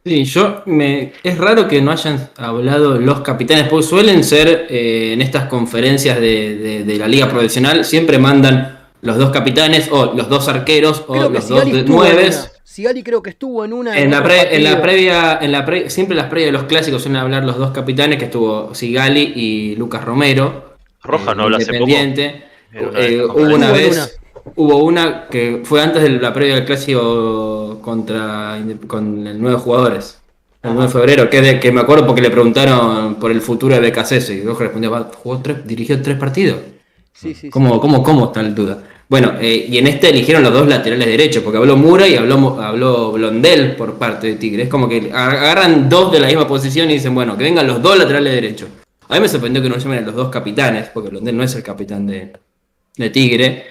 Sí, yo me. Es raro que no hayan hablado los capitanes, porque suelen ser eh, en estas conferencias de, la liga profesional, siempre mandan los dos capitanes, o los dos arqueros, o los dos nueves. Sigali creo que estuvo en una. En, la, en la, previa, en la siempre las previas de los clásicos suelen hablar los dos capitanes, que estuvo Sigali y Lucas Romero. Roja no habla hace poco. Eh, hubo una vez, hubo una que fue antes de la previa del clásico contra con el nueve jugadores. El 9 de febrero, que, de, que me acuerdo porque le preguntaron por el futuro de BKC y Roja respondió, jugó tres, dirigió tres partidos. Sí, sí, ¿Cómo, ¿Cómo, cómo, está el duda? Bueno, eh, y en este eligieron los dos laterales derechos, porque habló Mura y habló, habló Blondel por parte de Tigre. Es como que agarran dos de la misma posición y dicen, bueno, que vengan los dos laterales derechos. A mí me sorprendió que no llamen a los dos capitanes, porque Blondel no es el capitán de, Tigre.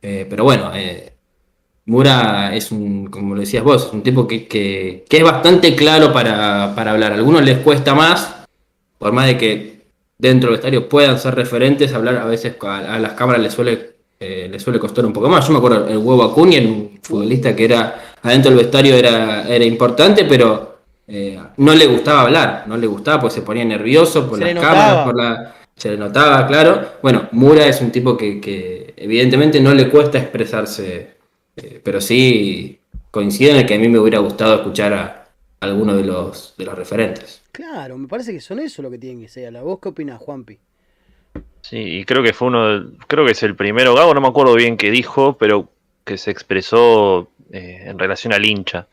Eh, pero bueno, eh, Mura es un, como lo decías vos, un tipo que, es bastante claro para, hablar. A algunos les cuesta más, por más de que dentro del estadio puedan ser referentes, hablar a veces a, las cámaras les suele, eh, suele costar un poco más. Yo me acuerdo el huevo Acuña, un futbolista que era adentro del vestuario era, era importante, pero eh, no le gustaba hablar, no le gustaba porque se ponía nervioso por las cámaras, por la, se le notaba, claro. Bueno, Mura es un tipo que, evidentemente no le cuesta expresarse, eh, pero sí coincide en el que a mí me hubiera gustado escuchar a alguno de los, de los referentes. Claro, me parece que son eso lo que tienen que ser. ¿La voz qué opinas, Juanpi? Sí, y creo que fue uno, creo que es el primero, Gago, no me acuerdo bien qué dijo, pero que se expresó eh, en relación al hincha.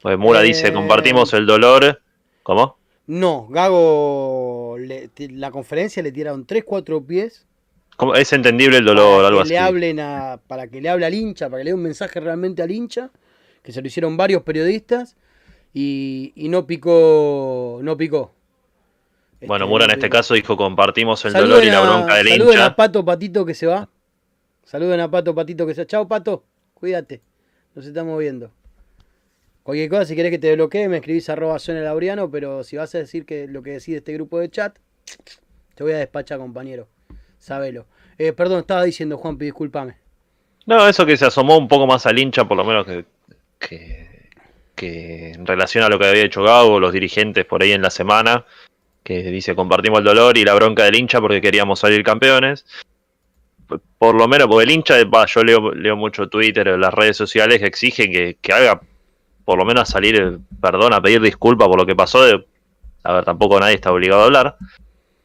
Pues Mura dice, eh, compartimos el dolor. ¿Cómo? No, Gago, la conferencia le tiraron 3, 4 pies. Es entendible el dolor, algo así. Le hablen a, para que le hable al hincha, para que le dé un mensaje realmente al hincha, que se lo hicieron varios periodistas y, no picó, no picó. Bueno, Mura en este caso dijo compartimos el dolor y la bronca del hincha. Saluden a Pato Patito que se va. Saluden a Pato Patito que se va. Chao Pato, cuídate. Nos estamos viendo. Cualquier cosa, si querés que te bloquee, me escribís arroba Laureano, pero si vas a decir que lo que decide este grupo de chat, te voy a despachar, compañero. Sabelo. Eh, perdón, estaba diciendo, Juanpi, discúlpame. No, eso que se asomó un poco más al hincha, por lo menos que que, que en relación a lo que había hecho Gago, los dirigentes por ahí en la semana, que dice compartimos el dolor y la bronca del hincha porque queríamos salir campeones. Por lo menos, porque el hincha, yo leo, leo mucho Twitter, las redes sociales que exigen que, que haga por lo menos salir, eh, perdón, a pedir disculpas por lo que pasó. a ver, tampoco nadie está obligado a hablar,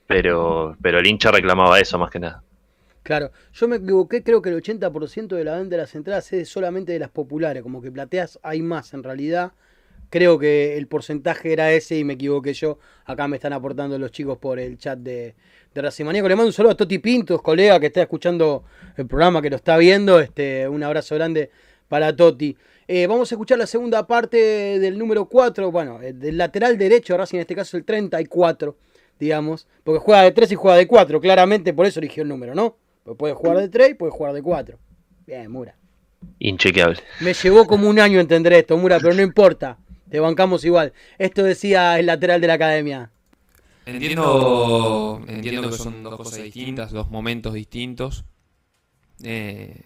pero, pero el hincha reclamaba eso más que nada. Claro, yo me equivoqué, creo que el 80% de la venta de las entradas es solamente de las populares, como que plateas hay más en realidad. Creo que el porcentaje era ese y me equivoqué yo. Acá me están aportando los chicos por el chat de, de Racimaníaco. Le mando un saludo a Toti Pintos, colega que está escuchando el programa, que lo está viendo. Este, un abrazo grande para Toti. Eh, vamos a escuchar la segunda parte del número 4, bueno, eh, del lateral derecho Racing, en este caso el 34, digamos, porque juega de 3 y juega de 4, claramente por eso eligió el número, ¿no? Porque puede jugar de 3 y puede jugar de 4. Bien, Mura. Inchequeable. Me llevó como un año entender esto, Mura, pero no importa. Te bancamos igual. Esto decía el lateral de la academia. Entiendo, entiendo que son dos cosas distintas, dos momentos distintos. Eh,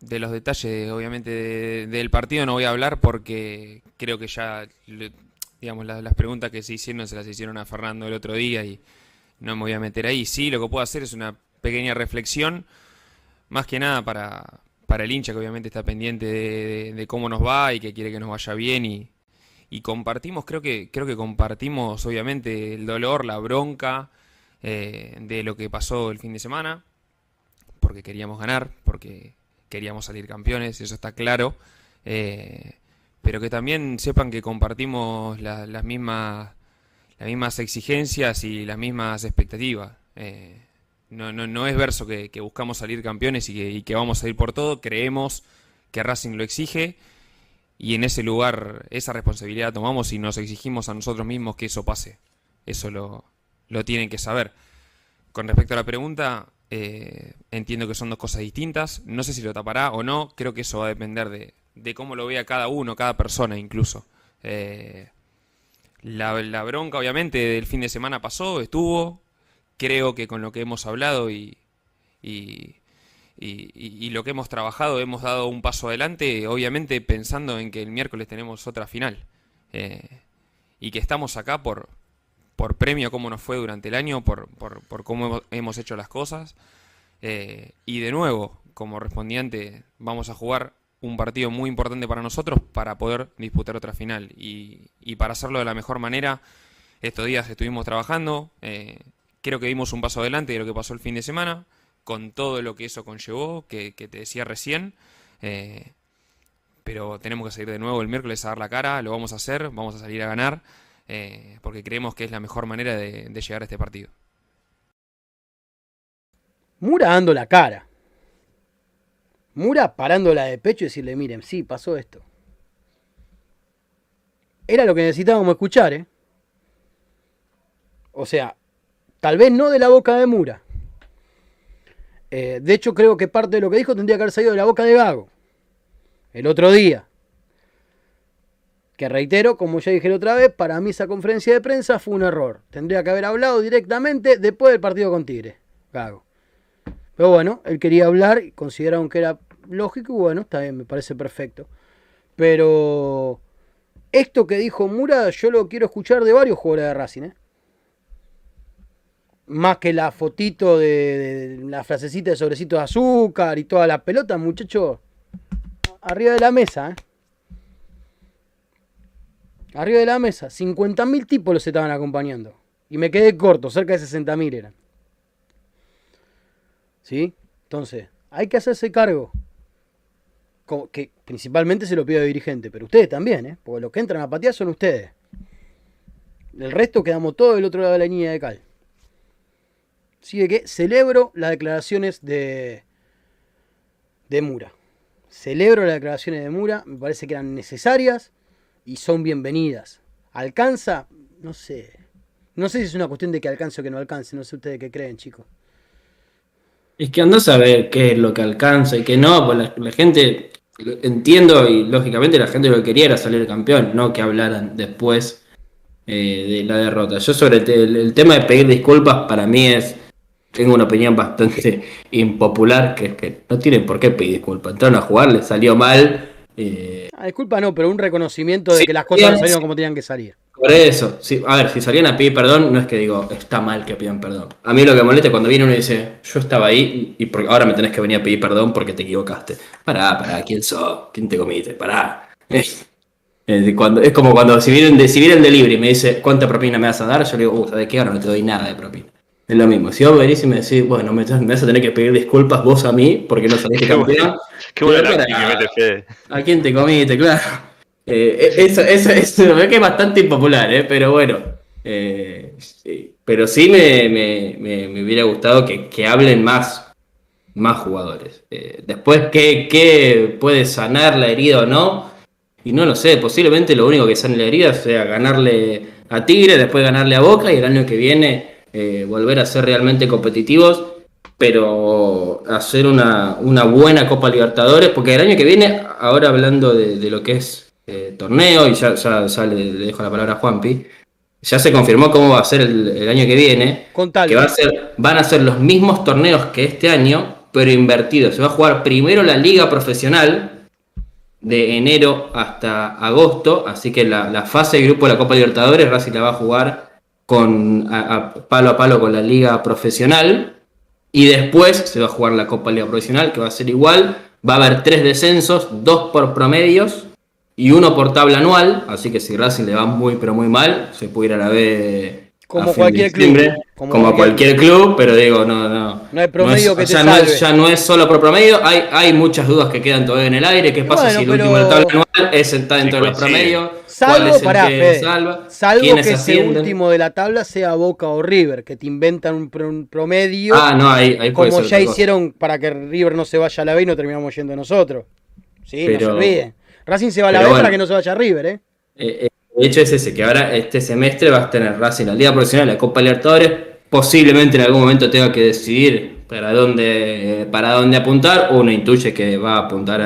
de los detalles, obviamente, del partido no voy a hablar porque creo que ya, digamos, las, preguntas que se hicieron se las hicieron a Fernando el otro día y no me voy a meter ahí. Sí, lo que puedo hacer es una pequeña reflexión, más que nada para, para el hincha que obviamente está pendiente de, cómo nos va y que quiere que nos vaya bien y, compartimos, creo que, creo que compartimos obviamente el dolor, la bronca eh, de lo que pasó el fin de semana, porque queríamos ganar, porque queríamos salir campeones, eso está claro. Eh, pero que también sepan que compartimos las, mismas, las mismas exigencias y las mismas expectativas. Eh, no, no, no, es verso que, buscamos salir campeones y que, vamos a ir por todo. Creemos que Racing lo exige y en ese lugar esa responsabilidad tomamos y nos exigimos a nosotros mismos que eso pase. Eso lo, lo tienen que saber. Con respecto a la pregunta, eh, entiendo que son dos cosas distintas. No sé si lo tapará o no. Creo que eso va a depender de, cómo lo vea cada uno, cada persona incluso. Eh, la, bronca, obviamente, del fin de semana pasó, estuvo. Creo que con lo que hemos hablado y, y, lo que hemos trabajado hemos dado un paso adelante, obviamente pensando en que el miércoles tenemos otra final. Eh, y que estamos acá por, por premio cómo nos fue durante el año, por, por, cómo hemos hecho las cosas. Eh, y de nuevo, como respondiente, vamos a jugar un partido muy importante para nosotros para poder disputar otra final. Y, para hacerlo de la mejor manera, estos días estuvimos trabajando. Eh, creo que dimos un paso adelante de lo que pasó el fin de semana, con todo lo que eso conllevó, que, te decía recién. Eh, pero tenemos que salir de nuevo el miércoles a dar la cara, lo vamos a hacer, vamos a salir a ganar. Eh, porque creemos que es la mejor manera de, llegar a este partido. Mura dando la cara. Mura parándola de pecho y decirle, miren, sí, pasó esto. Era lo que necesitábamos escuchar, ¿eh? O sea, tal vez no de la boca de Mura. Eh, de hecho, creo que parte de lo que dijo tendría que haber salido de la boca de Gago. El otro día. Que reitero, como ya dije otra vez, para mí esa conferencia de prensa fue un error. Tendría que haber hablado directamente después del partido con Tigre. Gago. Pero bueno, él quería hablar y consideraron que era lógico y bueno, está bien, me parece perfecto. Pero esto que dijo Mura, yo lo quiero escuchar de varios jugadores de Racing. ¿eh? Más que la fotito de, la frasecita de sobrecito de azúcar y toda la pelota, muchachos. Arriba de la mesa, ¿eh? Arriba de la mesa, 50.000 tipos los estaban acompañando. Y me quedé corto, cerca de 60.000 eran. ¿Sí? Entonces, hay que hacerse cargo. Que principalmente se lo pido a dirigente, pero ustedes también, ¿eh? Porque los que entran a patear son ustedes. El resto quedamos todos del otro lado de la línea de cal. Sigue que celebro las declaraciones de, de Mura. Celebro las declaraciones de Mura, me parece que eran necesarias y son bienvenidas. ¿Alcanza? No sé. No sé si es una cuestión de que alcance o que no alcance. No sé ustedes qué creen, chicos. Es que andás a ver qué es lo que alcanza y qué no. Pues la, gente, entiendo y lógicamente la gente lo que quería era salir campeón, no que hablaran después eh, de la derrota. Yo sobre el, tema de pedir disculpas para mí es, tengo una opinión bastante impopular, que es que no tienen por qué pedir disculpas. Entraron a jugar, les salió mal. Eh, Ah, disculpa, no, pero un reconocimiento de Sí, que las cosas no salieron como tenían que salir. Por eso, sí, a ver, si salían a pedir perdón, no es que digo, está mal que pidan perdón. A mí lo que molesta es cuando viene uno y dice, yo estaba ahí y por- ahora me tenés que venir a pedir perdón porque te equivocaste. Pará, pará, ¿quién sos? ¿Quién te comiste? Pará. Cuando, es como cuando si vienen de, si viene el delivery y me dice, ¿cuánta propina me vas a dar? Yo le digo, uh, ¿sabes qué? Ahora no te doy nada de propina. Es lo mismo. Si vos venís y me decís, bueno, me, me vas a tener que pedir disculpas vos a mí porque no saliste campeón. Qué buena que. ¿A quién te comiste? Claro. Eh, eso, eso, eso ve que es bastante impopular, ¿eh? pero bueno. Eh, sí. Pero sí me, me- me- me hubiera gustado que, que hablen más, más jugadores. Eh, después, ¿qué, qué puede sanar la herida o no? Y no lo sé, posiblemente lo único que sane la herida sea ganarle a Tigre, después ganarle a Boca y el año que viene eh, volver a ser realmente competitivos, pero hacer una, una buena Copa Libertadores, porque el año que viene, ahora hablando de, de lo que es eh, torneo, y ya, ya, ya le, le dejo la palabra a Juanpi, ya se confirmó cómo va a ser el, el año que viene, Contale. que va a ser, van a ser los mismos torneos que este año, pero invertidos. Se va a jugar primero la liga profesional, de enero hasta agosto, así que la, la fase de grupo de la Copa Libertadores, Racing la va a jugar con, a, palo a palo con la liga profesional, y después se va a jugar la Copa Liga Profesional, que va a ser igual, va a haber tres descensos, dos por promedios y uno por tabla anual, así que si Racing le va muy pero muy mal, se puede ir a la B Como cualquier club. Como como, cualquier club, pero digo, no, no. No hay promedio es- que te ya, no salve. es, ya no es solo por promedio, hay, hay muchas dudas que quedan todavía en el aire. ¿Qué pasa Bueno, si el pero- último de la tabla anual es, está dentro Sí, de los coincide. promedios? ¿Cuál Salvo, es el pará, que Fede, salva? salvo ¿Quiénes que ese ascienden? último de la tabla sea Boca o River, que te inventan un, pro- un promedio, Ah, no, ahí, ahí puede como ser ya hicieron para que River no se vaya a la B y no terminamos yendo nosotros. Sí, no se olviden. Racing se va a la B bueno. para que no se vaya a River, ¿eh? El hecho es ese, que ahora este semestre vas a tener Racing la Liga Profesional, la Copa Libertadores, posiblemente en algún momento tenga que decidir para dónde, para dónde apuntar, uno intuye que va a apuntar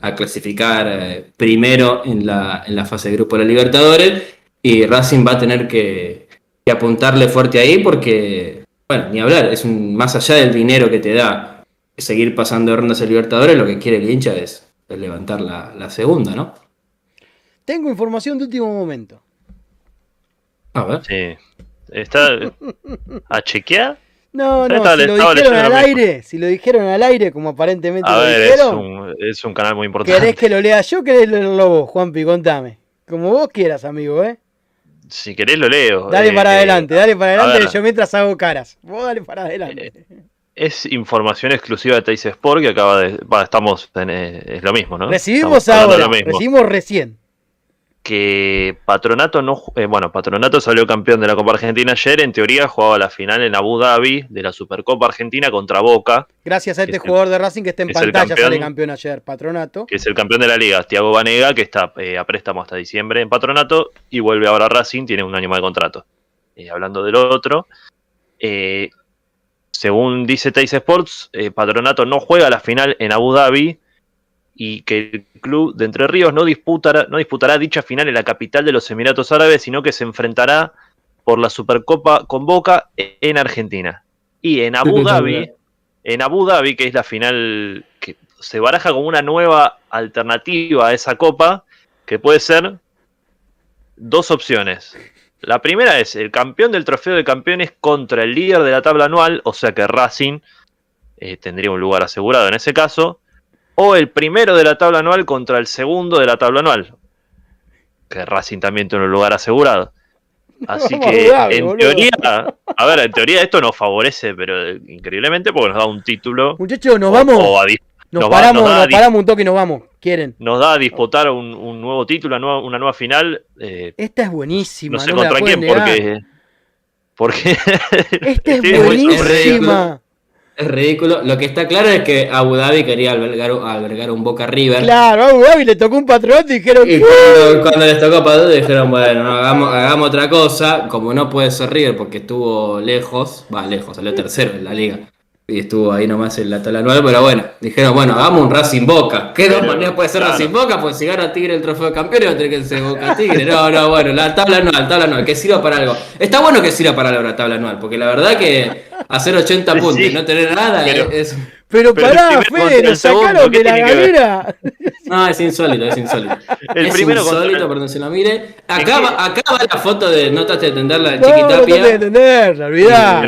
a, clasificar eh, primero en la, en la fase de grupo de la Libertadores, y Racing va a tener que, que apuntarle fuerte ahí porque, bueno, ni hablar, es un, más allá del dinero que te da seguir pasando de rondas a Libertadores, lo que quiere el hincha es, es levantar la, la segunda, ¿no? Tengo información de último momento. A ver. Sí. ¿Está a chequear? No, no, si lo dijeron al aire, si lo dijeron al aire, como aparentemente A lo ver, es dijeron, un, es un canal muy importante. ¿querés que lo lea yo o querés leerlo vos, Juanpi? Contame. Como vos quieras, amigo, ¿eh? Si querés lo leo. Dale Eh, para eh, adelante, dale para adelante, yo mientras hago caras. Vos dale para adelante. Es información exclusiva de Teis Sport que acaba de. estamos en, eh, es lo mismo, ¿no? Recibimos Estamos ahora, recibimos recién. Que Patronato no. eh, bueno, Patronato salió campeón de la Copa Argentina ayer. En teoría jugaba la final en Abu Dhabi de la Supercopa Argentina contra Boca, Gracias a este el- jugador de Racing que está en es pantalla, campeón. sale campeón ayer, Patronato. que es el campeón de la liga, Thiago Banega, que está eh, a préstamo hasta diciembre en Patronato y vuelve ahora a Racing, tiene un año más de contrato. Eh, hablando del otro, eh, según dice Teis Sports, Patronato no juega la final en Abu Dhabi y que el club de Entre Ríos no disputará, no disputará dicha final en la capital de los Emiratos Árabes, sino que se enfrentará por la Supercopa con Boca en Argentina. Y en Abu Dhabi, en Abu Dhabi, que es la final que se baraja como una nueva alternativa a esa copa, que puede ser dos opciones. La primera es el campeón del trofeo de campeones contra el líder de la tabla anual, o sea que Racing eh, tendría un lugar asegurado en ese caso, o el primero de la tabla anual contra el segundo de la tabla anual, que Racing también tiene un lugar asegurado. Así que en boludo. teoría, a ver, en teoría esto nos favorece, pero eh, increíblemente porque nos da un título. Muchachos, nos o- vamos. o a dis- nos, va- paramos, nos paramos un toque y nos vamos. ¿Quieren? nos da a disputar un, un nuevo título, una nueva, una nueva final. eh, Esta es buenísima. no sé contra quién, porque. Porque. Esta es buenísima. Es ridículo. Lo que está claro es que Abu Dhabi quería albergar, albergar un Boca River. Claro, a Abu Dhabi le tocó un patronato y dijeron, Y cuando, cuando les tocó todos dijeron, bueno, no, hagamos, hagamos otra cosa. Como no puede ser River porque estuvo lejos, va lejos, salió tercero en la liga. Y estuvo ahí nomás en la tabla anual, pero bueno, dijeron, bueno, hagamos un Racing Boca. ¿Qué dos maneras puede ser claro. Racing Boca? Pues si gana Tigre el trofeo de campeón, va a tener que ser Boca Tigre. No, no, bueno, la tabla anual, tabla anual, que sirva para algo. Está bueno que sirva para algo la tabla anual, porque la verdad que hacer 80 Sí, puntos y no tener nada Pero- es. Pero, pará, Fede, lo sacaron de la galera. No, es insólito, es insólito. El es primero insólito, perdón, se lo mire. Acá, va, acá va la foto de. No trataste de entenderla de no, Chiquitapia. No de entenderla, olvidá.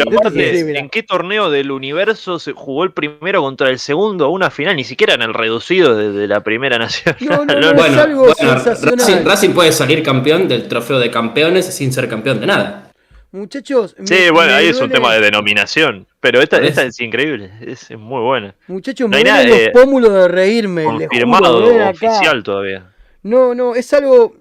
¿en qué torneo del universo se jugó el primero contra el segundo a una final? Ni siquiera en el reducido de, la primera nación. No, no, no, bueno, es algo bueno, sensacional. Racing puede salir campeón del trofeo de campeones sin ser campeón de nada. Muchachos. Sí, bueno, ahí es un tema de denominación. Pero esta, esta es increíble, es muy buena. Muchachos, me no los pómulos de reírme. Confirmado oficial todavía. No, no, es algo.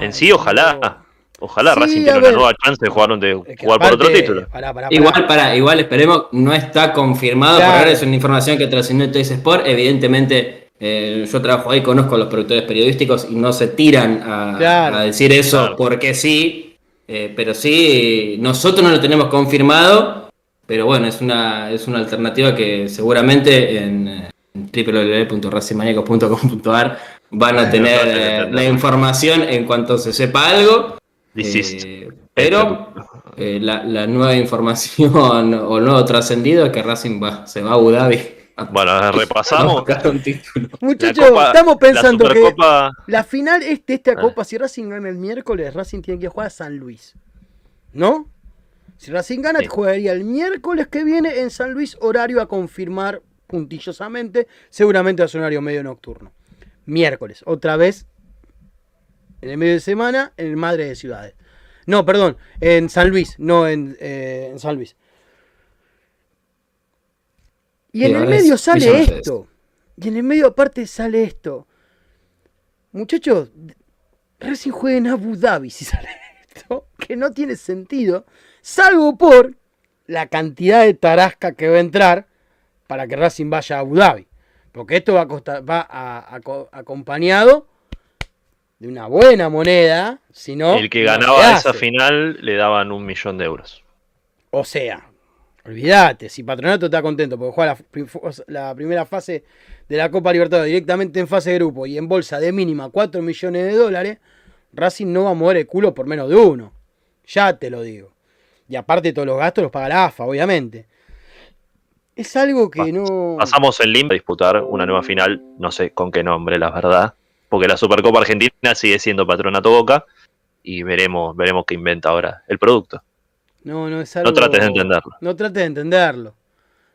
en sí, ojalá. Ojalá Racing tenga una nueva chance de jugar, de jugar por otro título. Igual, para, igual esperemos, no está confirmado, por ahora es una información que trascendió Toys Sport. Evidentemente, eh, yo trabajo ahí, conozco a los productores periodísticos y no se tiran a, decir eso porque sí. Eh, pero sí, nosotros no lo tenemos confirmado, pero bueno, es una, es una alternativa que seguramente en, www.racimaniacos.com.ar van a tener eh, la información en cuanto se sepa algo. Eh, pero la, nueva información o el nuevo trascendido es que Racing va, se va a Abu Dhabi bueno, repasamos. Muchachos, estamos pensando que la final es de esta ah. copa, si Racing gana el miércoles, Racing tiene que jugar a San Luis. ¿No? Si Racing gana, jugaría el miércoles que viene en San Luis, horario a confirmar puntillosamente. Seguramente va a ser un horario medio nocturno. Miércoles, otra vez en el medio de semana, en el Madre de Ciudades. No, perdón, en San Luis, no en, eh, en San Luis. Y en el medio sale esto. Y en el medio aparte sale esto. Muchachos, recién juega en Abu Dhabi si sale esto. Que no tiene sentido. Salvo por la cantidad de tarasca que va a entrar para que Racing vaya a Abu Dhabi. Porque esto va, a costar, va acompañado de una buena moneda. Si el que ganaba esa final le daban un millón de euros. O sea, Olvídate, si Patronato está contento porque juega la, primera fase de la Copa Libertadores directamente en fase de grupo y en bolsa de mínima 4 millones de dólares, Racing no va a mover el culo por menos de uno. Ya te lo digo. Y aparte todos los gastos los paga la AFA, obviamente. Es algo que no... Pasamos en Limba a disputar una nueva final, no sé con qué nombre, la verdad. Porque la Supercopa Argentina sigue siendo Patronato Boca y veremos, veremos qué inventa ahora el producto. No, no es algo. No trates de entenderlo. No trates de entenderlo.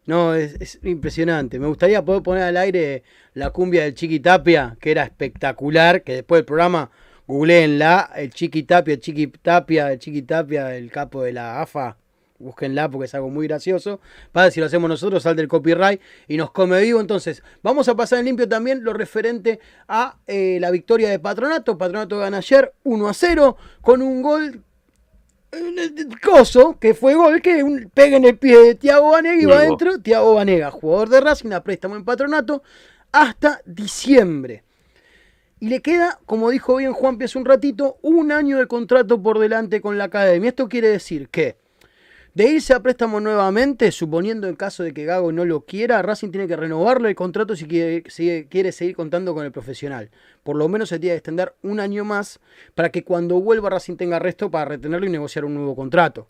No, es, impresionante. Me gustaría poder poner al aire la cumbia del Chiqui Tapia, que era espectacular, que después del programa googleenla, el Chiqui Tapia, el Chiqui Tapia, el Chiqui Tapia, el capo de la AFA, búsquenla porque es algo muy gracioso. Para si lo hacemos nosotros, sale el copyright y nos come vivo. Entonces, vamos a pasar en limpio también lo referente a eh, la victoria de Patronato. Patronato gana ayer 1 a 0 con un gol coso, que fue gol, que un, pega en el pie de Tiago Vanega y va adentro. Tiago Vanega, jugador de Racing, a préstamo en patronato, hasta diciembre. Y le queda, como dijo bien Juan hace un ratito, un año de contrato por delante con la academia. Esto quiere decir que de irse a préstamo nuevamente, suponiendo en caso de que Gago no lo quiera, Racing tiene que renovarle el contrato si quiere, seguir contando con el profesional. Por lo menos se tiene que extender un año más para que cuando vuelva Racing tenga resto para retenerlo y negociar un nuevo contrato.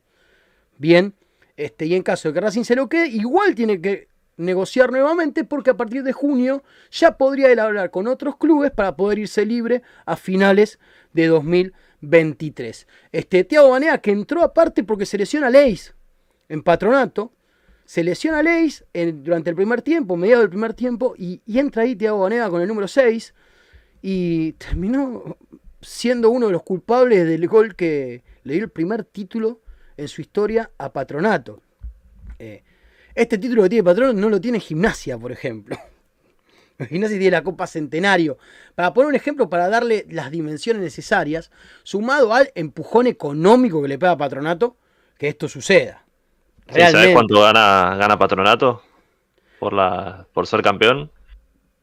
Bien, este, y en caso de que Racing se lo quede, igual tiene que negociar nuevamente porque a partir de junio ya podría él hablar con otros clubes para poder irse libre a finales de 2023. Este Thiago Banea que entró aparte porque se lesiona Leis en patronato, se lesiona Leis durante el primer tiempo, mediado del primer tiempo, y, entra ahí Thiago Banega con el número 6 y terminó siendo uno de los culpables del gol que le dio el primer título en su historia a Patronato. Eh, este título que tiene Patronato no lo tiene Gimnasia, por ejemplo. Gimnasia tiene la Copa Centenario. Para poner un ejemplo, para darle las dimensiones necesarias, sumado al empujón económico que le pega a Patronato, que esto suceda. ¿Sabes cuánto gana, gana Patronato por, la, por ser campeón?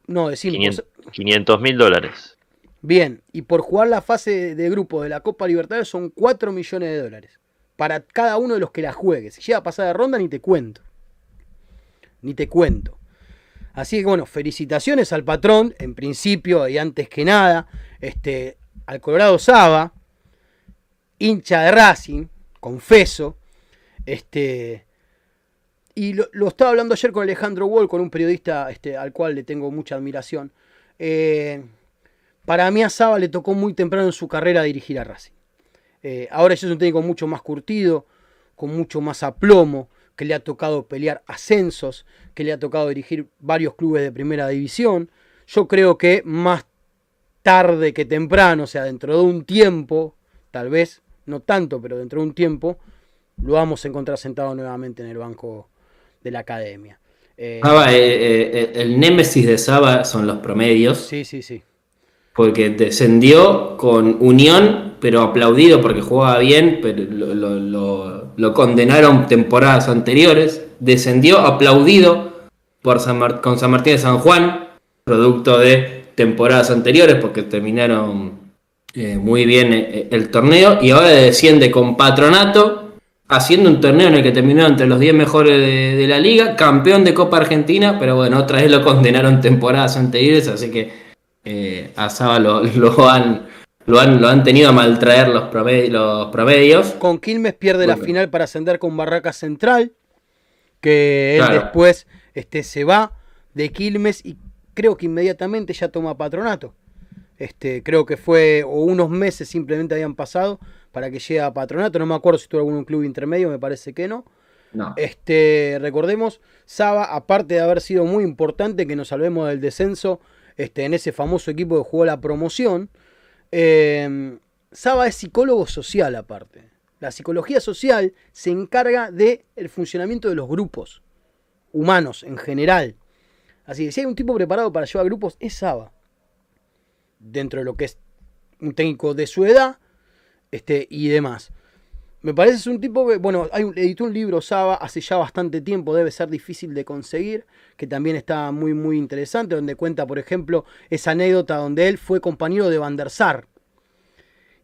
No, decimos. 500 mil dólares. Bien, y por jugar la fase de grupo de la Copa Libertadores son 4 millones de dólares. Para cada uno de los que la juegue. Si llega a pasar de ronda, ni te cuento. Ni te cuento. Así que bueno, felicitaciones al patrón, en principio y antes que nada, este, al Colorado Saba, hincha de Racing, confeso, este, y lo, estaba hablando ayer con Alejandro Wall, con un periodista este, al cual le tengo mucha admiración. Eh, para mí a Saba le tocó muy temprano en su carrera dirigir a Racing. Eh, ahora ya es un técnico mucho más curtido, con mucho más aplomo, que le ha tocado pelear ascensos, que le ha tocado dirigir varios clubes de primera división. Yo creo que más tarde que temprano, o sea, dentro de un tiempo, tal vez, no tanto, pero dentro de un tiempo, lo vamos a encontrar sentado nuevamente en el banco de la academia. Eh, eh, el némesis de Saba son los promedios. Sí, sí, sí porque descendió con Unión, pero aplaudido porque jugaba bien, pero lo, condenaron temporadas anteriores. Descendió aplaudido por con San Martín de San Juan, producto de temporadas anteriores, porque terminaron eh, muy bien eh, el torneo. Y ahora desciende con Patronato, haciendo un torneo en el que terminó entre los 10 mejores de la liga, campeón de Copa Argentina, pero bueno, otra vez lo condenaron temporadas anteriores, así que eh, a Saba lo, han, lo, han, lo han tenido a maltraer los, los promedios. Con Quilmes pierde la final para ascender con Barraca Central, que él después este, se va de Quilmes y creo que inmediatamente ya toma patronato. Este, creo que fue, o unos meses simplemente habían pasado para que llegue a patronato. No me acuerdo si tuvo algún club intermedio, me parece que no. no. Este, recordemos, Saba, aparte de haber sido muy importante que nos salvemos del descenso este, en ese famoso equipo que jugó la promoción. Eh, Saba es psicólogo social aparte. La psicología social se encarga del el funcionamiento de los grupos humanos en general. Así que si hay un tipo preparado para llevar grupos, es Saba. Dentro de lo que es un técnico de su edad este, y demás. Me parece un tipo que, bueno, hay, editó un libro Saba hace ya bastante tiempo, debe ser difícil de conseguir, que también está muy, muy interesante, donde cuenta, por ejemplo, esa anécdota donde él fue compañero de Van der Sar.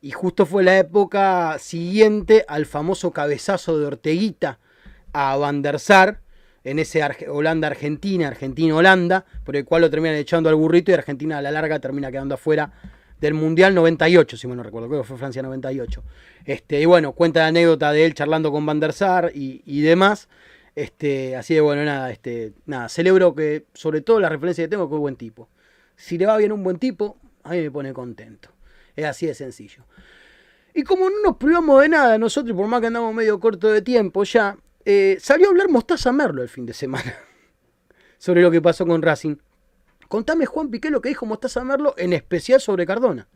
Y justo fue la época siguiente al famoso cabezazo de Orteguita a Van der Sar, en ese Holanda-Argentina, Argentina-Holanda, por el cual lo terminan echando al burrito y Argentina a la larga termina quedando afuera del Mundial 98, si mal no recuerdo, creo que fue Francia 98. Este, y bueno, cuenta la anécdota de él charlando con Van der Sar y, demás. Este, así de bueno, nada, este, nada, celebro que, sobre todo la referencia que tengo, que es buen tipo. Si le va bien un buen tipo, a mí me pone contento. Es así de sencillo. Y como no nos privamos de nada nosotros, por más que andamos medio corto de tiempo ya, eh, salió a hablar Mostaza Merlo el fin de semana sobre lo que pasó con Racing. Contame, Juan Piqué, lo que dijo Mostaza Merlo, en especial sobre Cardona.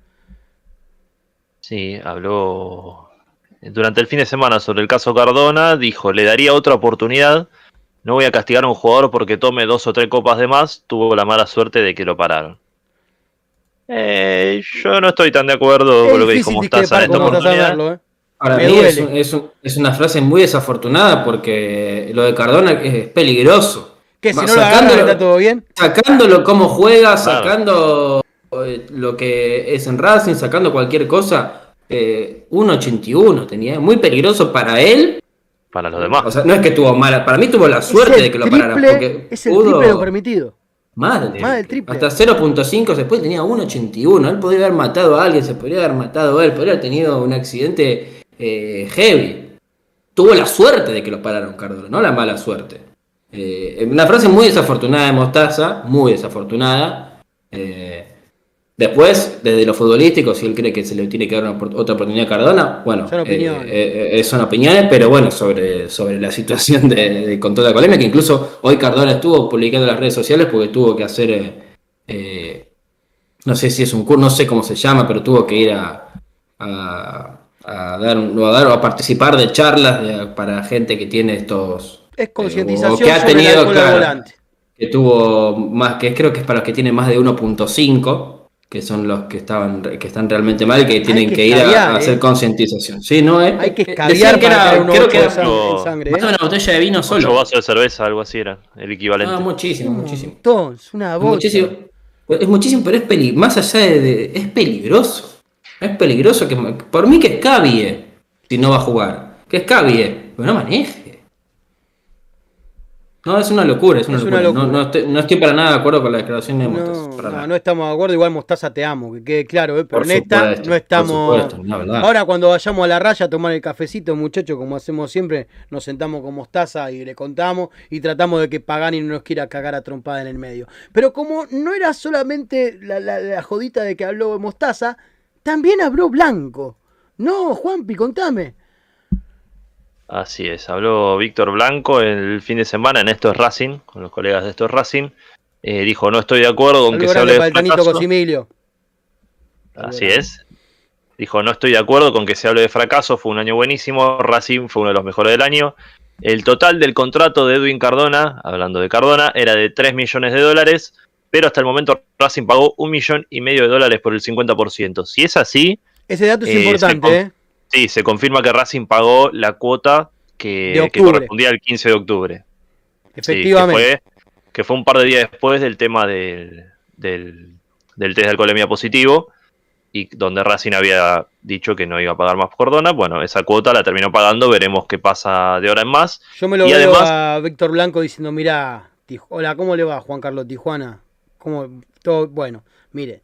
Sí, habló durante el fin de semana sobre el caso Cardona, dijo, le daría otra oportunidad, no voy a castigar a un jugador porque tome dos o tres copas de más, tuvo la mala suerte de que lo pararon. Eh, yo no estoy tan de acuerdo con lo que dijo Mostaza en esta oportunidad. ¿eh? Para mí es, una frase muy desafortunada porque lo de Cardona es peligroso. Que si no lo está todo bien. Sacándolo cómo juega, sacando eh, lo que es en Racing, sacando cualquier cosa. Eh, 1.81 tenía, muy peligroso para él. Para los demás. O sea, no es que tuvo mala, para mí tuvo la suerte de que lo pararan. Porque es el triple lo permitido. Madre. Más del triple. Hasta 0.5 después tenía 1.81. Él podría haber matado a alguien, se podría haber matado a él, podría haber tenido un accidente eh, heavy. Tuvo la suerte de que lo pararon, Cardona, no la mala suerte. Eh, una frase muy desafortunada de Mostaza, muy desafortunada. Eh, después, desde lo futbolístico, si él cree que se le tiene que dar otra oportunidad a Cardona, bueno, son opiniones, eh, son opiniones pero bueno, sobre, sobre la situación de, con toda la colemia, que incluso hoy Cardona estuvo publicando en las redes sociales porque tuvo que hacer, no sé si es un curso, no sé cómo se llama, pero tuvo que ir a, a, dar, a dar o a participar de charlas para gente que tiene estos es concientización que ha tenido, Que tuvo más, que creo que es para los que tienen más de 1.5, que son los que estaban que están realmente mal y que tienen que, ir a, hacer ¿eh? concientización. Sí, no es. Hay que escabiar que era, creo que era sangre, ¿eh? una botella de vino solo. Un vaso de cerveza, algo así era el equivalente. No, muchísimo, muchísimo. Es una muchísimo. Es muchísimo, pero es peli más allá de, es peligroso. Es peligroso que por mí que escabie si no va a jugar. Que escabie, pero no maneje. No, es una locura, es una, locura. No, estoy, para nada de acuerdo con la declaración de Mostaza. No, no, estamos de acuerdo. Igual Mostaza te amo, que quede claro, ¿eh? pero en esta no estamos. Ahora, cuando vayamos a la raya a tomar el cafecito, muchachos, como hacemos siempre, nos sentamos con Mostaza y le contamos y tratamos de que Pagani no nos quiera cagar a trompada en el medio. Pero como no era solamente la, la jodita de que habló Mostaza, también habló Blanco. No, Juanpi, contame. Así es, habló Víctor Blanco el fin de semana en Esto es Racing, con los colegas de Esto es Racing. Eh, dijo, no estoy de acuerdo con que se hable de fracaso. Así es. Dijo, no estoy de acuerdo con que se hable de fracaso, fue un año buenísimo, Racing fue uno de los mejores del año. El total del contrato de Edwin Cardona, hablando de Cardona, era de 3 millones de dólares, pero hasta el momento Racing pagó un millón y medio de dólares por el 50%. Si es así... Ese dato es eh, importante, ¿eh? Sí, se confirma que Racing pagó la cuota que, correspondía al 15 de octubre. Efectivamente. que, fue, un par de días después del tema del, del, test de alcoholemia positivo y donde Racing había dicho que no iba a pagar más Cordona. Bueno, esa cuota la terminó pagando, veremos qué pasa de ahora en más. Yo me lo veo a Víctor Blanco diciendo, mira, hola, ¿cómo le va Juan Carlos Tijuana? ¿Cómo? Todo, bueno, mire,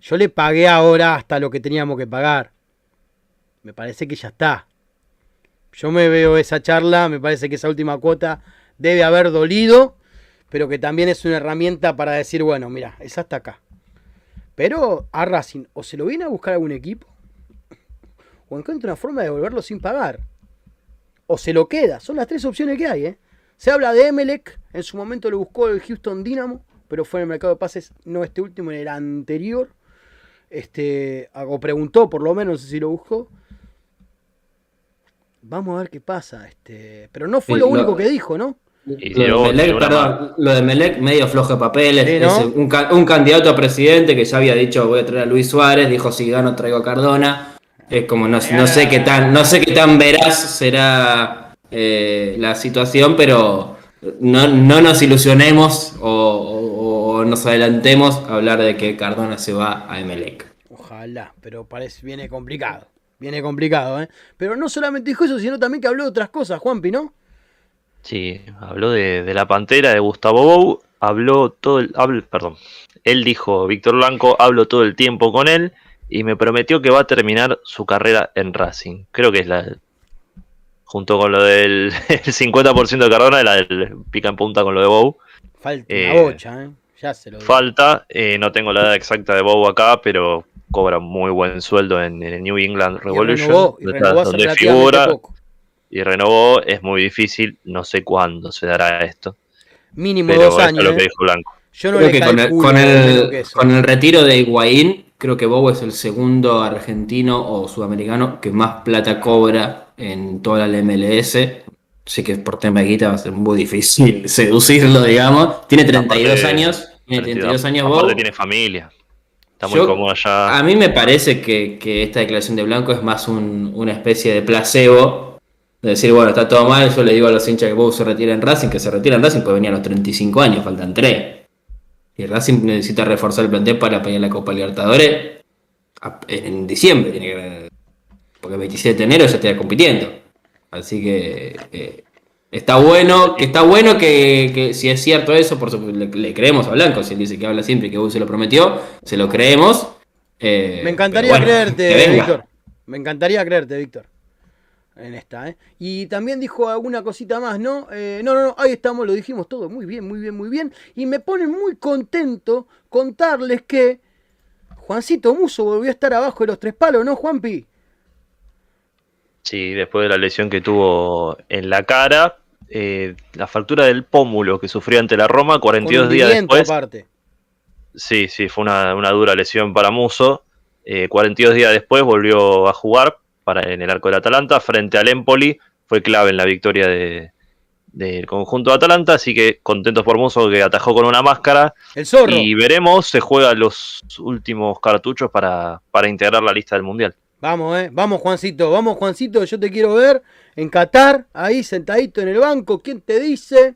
yo le pagué ahora hasta lo que teníamos que pagar me parece que ya está. Yo me veo esa charla, me parece que esa última cuota debe haber dolido, pero que también es una herramienta para decir, bueno, mira, es hasta acá. Pero a Racing o se lo viene a buscar algún equipo, o encuentra una forma de devolverlo sin pagar, o se lo queda. Son las tres opciones que hay. ¿eh? Se habla de Emelec, en su momento lo buscó el Houston Dynamo, pero fue en el mercado de pases, no este último, en el anterior. Este, o preguntó, por lo menos, si lo buscó. Vamos a ver qué pasa. Este, pero no fue lo, único que dijo, ¿no? Lo de, Melec, perdón, lo de Melec, medio flojo de papeles. un, candidato a presidente que ya había dicho voy a traer a Luis Suárez, dijo si gano traigo a Cardona. Es como no, no sé qué tan, no sé qué tan veraz será eh, la situación, pero no, nos ilusionemos o, nos adelantemos a hablar de que Cardona se va a Melec. Ojalá, pero parece viene complicado. Viene complicado, ¿eh? Pero no solamente dijo eso, sino también que habló de otras cosas, Juanpi, ¿no? Sí, habló de, la pantera de Gustavo Bou, habló todo el. perdón. Él dijo, Víctor Blanco, hablo todo el tiempo con él y me prometió que va a terminar su carrera en Racing. Creo que es la. Junto con lo del 50% de Cardona, la del pica en punta con lo de Bou. Falta eh, bocha, ¿eh? Ya se lo Falta, eh, no tengo la edad exacta de Bou acá, pero cobra muy buen sueldo en, el New England Revolution, y renovó, donde figura y renovó, es muy difícil, no sé cuándo se dará esto. Mínimo dos años. lo que ¿eh? dijo Blanco. Yo no creo que con el, con, el, con el, retiro de Higuaín, creo que Bobo es el segundo argentino o sudamericano que más plata cobra en toda la MLS. Sé que por tema de guita va a ser muy difícil seducirlo, digamos. Tiene 32 años. Tiene 32 años Bobo. tiene familia. A mí me parece que, esta declaración de Blanco es más una especie de placebo. De decir, bueno, está todo mal, yo le digo a los hinchas que Bow se retira en Racing, que se retira en Racing, pues venía a los 35 años, faltan 3. Y Racing necesita reforzar el plantel para pelear la Copa Libertadores en diciembre, tiene porque el 27 de enero ya está compitiendo. Así que eh, Está bueno, que está bueno que, si es cierto eso, por supuesto, le, creemos a Blanco, si él dice que habla siempre y que se lo prometió, se lo creemos. Eh, Me encantaría creerte, Víctor. Me encantaría creerte, Víctor. En esta, ¿eh? Y también dijo alguna cosita más, ¿no? Eh, no, no, no, ahí estamos, lo dijimos todo. Muy bien, muy bien, muy bien. Y me pone muy contento contarles que Juancito Muso volvió a estar abajo de los tres palos, ¿no, Juanpi? Sí, después de la lesión que tuvo en la cara, eh, la fractura del pómulo que sufrió ante la Roma 42 días después. Sí, sí, fue una, dura lesión para Muso. 42 eh, días después volvió a jugar para, en el arco del Atalanta frente al Empoli. Fue clave en la victoria del conjunto de Atalanta, así que contentos por Muso que atajó con una máscara. El zorro. Y veremos, se juega los últimos cartuchos para, para integrar la lista del Mundial. Vamos, eh. Vamos, Juancito. Vamos, Juancito. Yo te quiero ver en Qatar, ahí sentadito en el banco. ¿Quién te dice?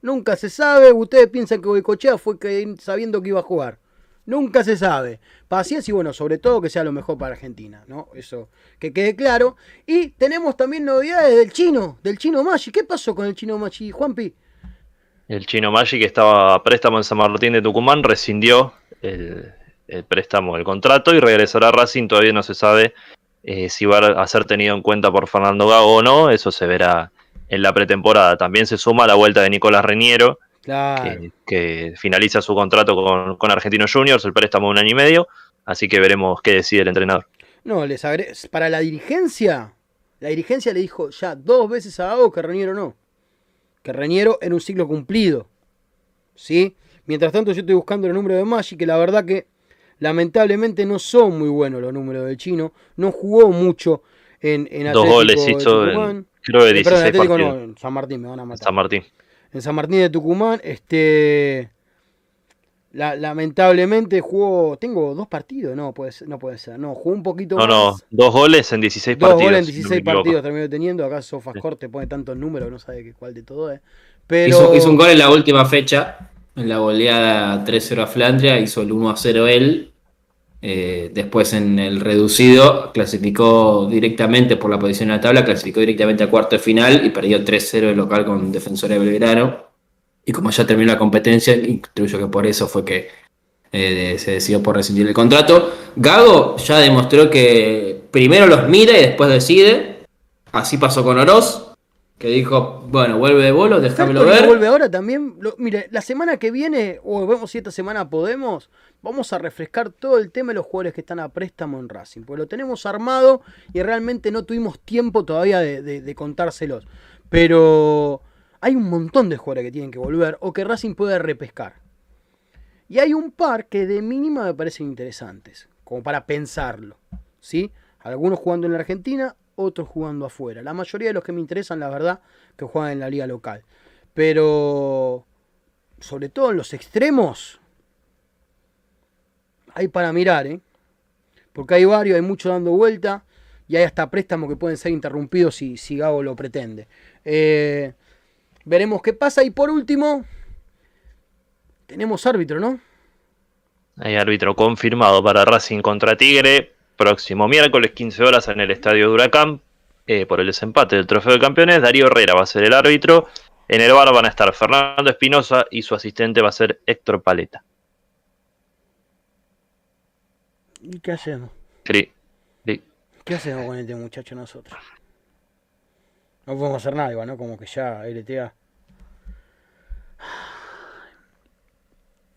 Nunca se sabe. Ustedes piensan que Boicochea fue que, sabiendo que iba a jugar. Nunca se sabe. Paciencia y bueno, sobre todo que sea lo mejor para Argentina, ¿no? Eso que quede claro. Y tenemos también novedades del chino, del chino Maggi. ¿Qué pasó con el chino Maggi, Juanpi? El chino Magic estaba a préstamo en San Martín de Tucumán, rescindió el, préstamo, el contrato y regresará a Racing. Todavía no se sabe eh, si va a ser tenido en cuenta por Fernando Gago o no. Eso se verá en la pretemporada. También se suma la vuelta de Nicolás Reñero, que, finaliza su contrato con, con Argentinos Juniors, el préstamo de un año y medio. Así que veremos qué decide el entrenador. No, les para la dirigencia, la dirigencia le dijo ya dos veces a Gago que Reñero no que Reñero en un ciclo cumplido. ¿Sí? Mientras tanto yo estoy buscando el número de Maggi, que la verdad que lamentablemente no son muy buenos los números del chino. No jugó mucho en, en Atlético Dos goles hizo en, creo de 16 eh, no, en San Martín me van a matar. San Martín. En San Martín de Tucumán, este lamentablemente jugó. Tengo dos partidos, no puede ser, no puede ser. No, jugó un poquito no, más. No, dos goles en 16 dos partidos. Dos goles en 16 partidos terminó teniendo. Acá Sofascore te pone tantos números, no sabe cuál de todo es. Pero... Hizo, un gol en la última fecha, en la goleada 3-0 a Flandria, hizo el 1-0 él. Eh, después en el reducido clasificó directamente por la posición en la tabla, clasificó directamente a cuarto de final y perdió 3-0 el local con Defensor de Belgrano. Y como ya terminó la competencia, intuyo que por eso fue que eh, se decidió por rescindir el contrato. Gago ya demostró que primero los mira y después decide. Así pasó con Oroz, que dijo, bueno, vuelve de bolo, déjamelo ver. vuelve ahora también. mire, la semana que viene, o vemos si esta semana podemos, vamos a refrescar todo el tema de los jugadores que están a préstamo en Racing. Porque lo tenemos armado y realmente no tuvimos tiempo todavía de contárselos. Pero hay un montón de jugadores que tienen que volver o que Racing puede repescar. Y hay un par que de mínima me parecen interesantes, como para pensarlo. ¿sí? Algunos jugando en la Argentina, otros jugando afuera. La mayoría de los que me interesan, la verdad, que juegan en la liga local. Pero, sobre todo en los extremos, hay para mirar, ¿eh? Porque hay varios, hay mucho dando vuelta y hay hasta préstamos que pueden ser interrumpidos si, si lo pretende. Eh, Veremos qué pasa. Y por último, tenemos árbitro, ¿no? Hay árbitro confirmado para Racing contra Tigre. Próximo miércoles, 15 horas, en el estadio de Huracán. Eh, por el desempate del trofeo de campeones. Darío Herrera va a ser el árbitro. En el bar van a estar Fernando Espinosa y su asistente va a ser Héctor Paleta. ¿Y qué hacemos? Sí. ¿Qué hacemos con este muchacho nosotros? No podemos hacer nada igual, ¿no? Como que ya LTA.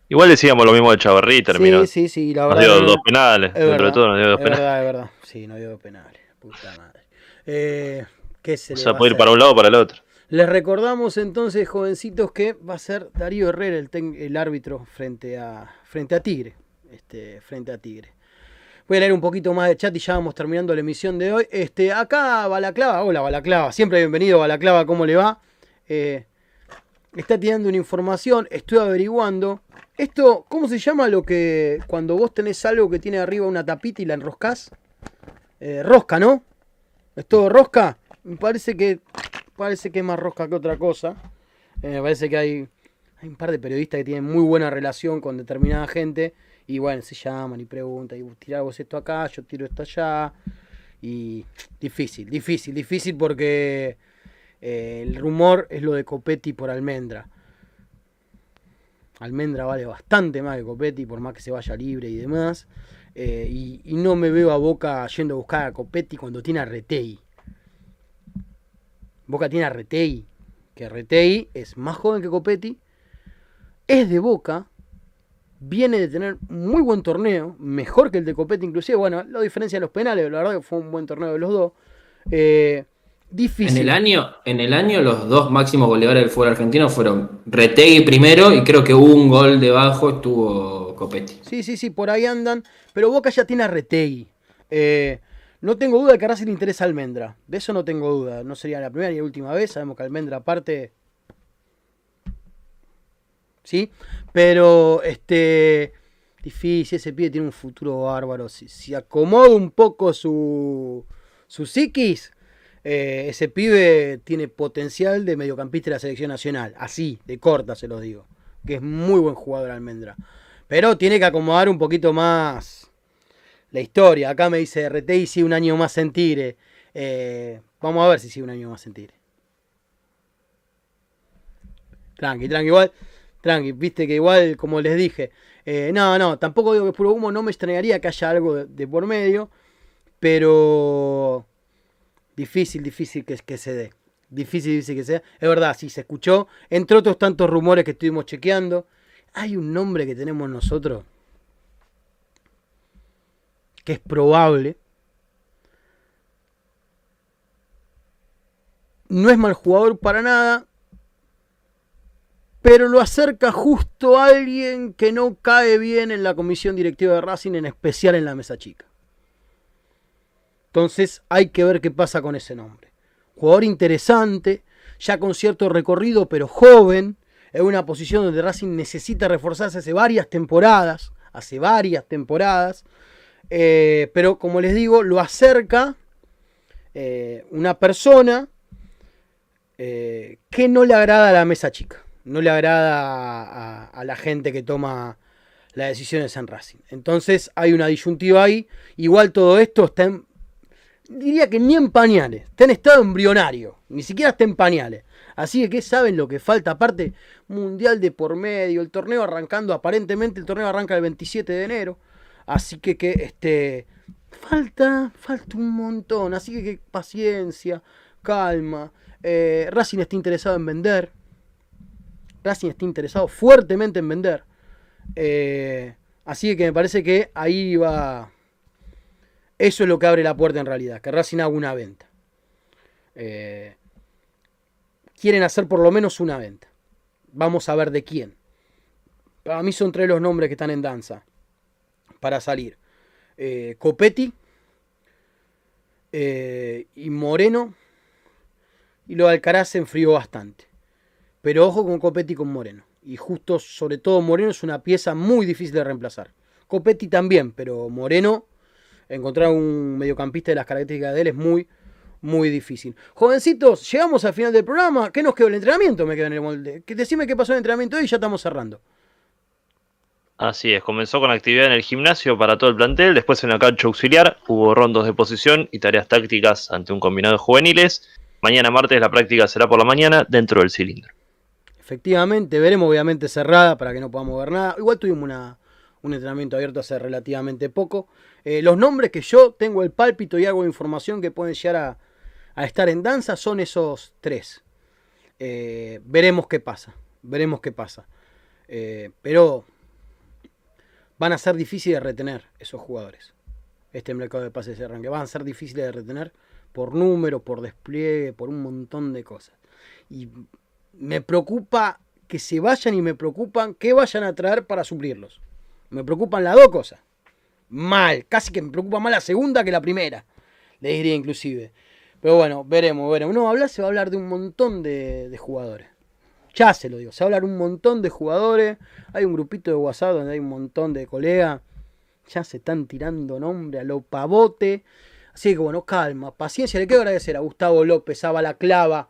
Igual decíamos lo mismo de Chavarrí, terminó. Sí, sí, sí, la verdad. Nos dio dos penales. Dentro de todo nos dio dos es penales. Verdad, es verdad. Sí, nos dio dos penales. Puta madre. Eh, ¿qué se o sea, puede ir para un lado o para el otro. Les recordamos entonces, jovencitos, que va a ser Darío Herrera el, el árbitro frente a, frente a Tigre. Este, frente a Tigre. Voy a leer un poquito más de chat y ya vamos terminando la emisión de hoy. Este, acá Balaclava, hola Balaclava, siempre bienvenido Balaclava, ¿cómo le va? Eh, está tirando una información, estoy averiguando. Esto, ¿cómo se llama lo que cuando vos tenés algo que tiene arriba una tapita y la enroscás? Eh, rosca, ¿no? ¿Es todo rosca? Me parece que, parece que es más rosca que otra cosa. Eh, me parece que hay, hay un par de periodistas que tienen muy buena relación con determinada gente y bueno, se llaman y preguntan, y tirá vos esto acá, yo tiro esto allá. Y difícil, difícil, difícil porque eh, el rumor es lo de Copetti por Almendra. Almendra vale bastante más que Copetti, por más que se vaya libre y demás. Eh, y, no me veo a Boca yendo a buscar a Copetti cuando tiene a Retei. Boca tiene a Retei, que Retei es más joven que Copetti, es de Boca, viene de tener muy buen torneo, mejor que el de Copete inclusive, bueno, la diferencia de los penales, la verdad que fue un buen torneo de los dos. Eh, difícil. En el, año, en el año los dos máximos goleadores del fútbol argentino fueron Retegui primero y creo que un gol debajo, estuvo Copetti. Sí, sí, sí, por ahí andan, pero Boca ya tiene a Retegui. Eh, no tengo duda de que a Racing le interesa Almendra, de eso no tengo duda, no sería la primera ni la última vez, sabemos que Almendra aparte ¿sí? Pero, este, difícil, ese pibe tiene un futuro bárbaro. Si, si acomoda un poco su, su psiquis, eh, ese pibe tiene potencial de mediocampista de la selección nacional. Así, de corta se lo digo. Que es muy buen jugador Almendra. Pero tiene que acomodar un poquito más la historia. Acá me dice RT y un año más en Tigre. Eh, vamos a ver si sigue un año más en Tigre. Tranqui, tranqui, igual. Tranqui, viste que igual, como les dije. eh, no, no, tampoco digo que es puro humo, no me extrañaría que haya algo de por medio. Pero. Difícil, difícil que, que se dé. Difícil, difícil que sea. Es verdad, sí, se escuchó. Entre otros tantos rumores que estuvimos chequeando. Hay un nombre que tenemos nosotros. Que es probable. No es mal jugador para nada. Pero lo acerca justo a alguien que no cae bien en la comisión directiva de Racing, en especial en la mesa chica. Entonces hay que ver qué pasa con ese nombre. Jugador interesante, ya con cierto recorrido, pero joven, en una posición donde Racing necesita reforzarse hace varias temporadas, hace varias temporadas, eh, pero como les digo, lo acerca eh, una persona eh, que no le agrada a la mesa chica, no le agrada a, la gente que toma las decisiones en Racing. Entonces hay una disyuntiva ahí, igual todo esto está en, diría que ni en pañales, está en estado embrionario, ni siquiera está en pañales. Así que, ¿qué saben lo que falta? Aparte, mundial de por medio, el torneo arrancando, aparentemente el torneo arranca el 27 de enero. Así que, que este, falta, falta un montón. Así que, que paciencia, calma. Eh, Racing está interesado en vender. Racing está interesado fuertemente en vender. Eh, así que me parece que ahí va. Eso es lo que abre la puerta en realidad, que Racing haga una venta. Eh, quieren hacer por lo menos una venta. Vamos a ver de quién. Para mí son tres los nombres que están en danza para salir. Eh, Copetti eh, y Moreno. Y lo de Alcaraz se enfrió bastante. Pero ojo con Copetti y con Moreno. Y justo, sobre todo Moreno, es una pieza muy difícil de reemplazar. Copetti también, pero Moreno, encontrar un mediocampista de las características de él es muy, muy difícil. Jovencitos, llegamos al final del programa. ¿Qué nos quedó? El entrenamiento me quedó en el molde. Decime qué pasó en el entrenamiento hoy y ya estamos cerrando. Así es, comenzó con actividad en el gimnasio para todo el plantel, después en la cancha auxiliar hubo rondos de posición y tareas tácticas ante un combinado de juveniles. Mañana martes la práctica será por la mañana dentro del cilindro. Efectivamente, veremos obviamente cerrada para que no podamos ver nada. Igual tuvimos una, un entrenamiento abierto hace relativamente poco. Eh, los nombres que yo tengo el pálpito y de información que pueden llegar a, a estar en danza son esos tres. Eh, veremos qué pasa. Veremos qué pasa. Eh, pero van a ser difíciles de retener esos jugadores. Este mercado de pases de arranque. Van a ser difíciles de retener por número, por despliegue, por un montón de cosas. Y me preocupa que se vayan y me preocupan que vayan a traer para suplirlos. Me preocupan las dos cosas. Mal, casi que me preocupa más la segunda que la primera. Le diría inclusive. Pero bueno, veremos, veremos. No, hablar se va a hablar de un montón de, de jugadores. Ya se lo digo, se va a hablar un montón de jugadores. Hay un grupito de WhatsApp donde hay un montón de colegas. Ya se están tirando nombre a lo pavote. Así que bueno, calma, paciencia. Le quiero agradecer a Gustavo López, a Balaclava,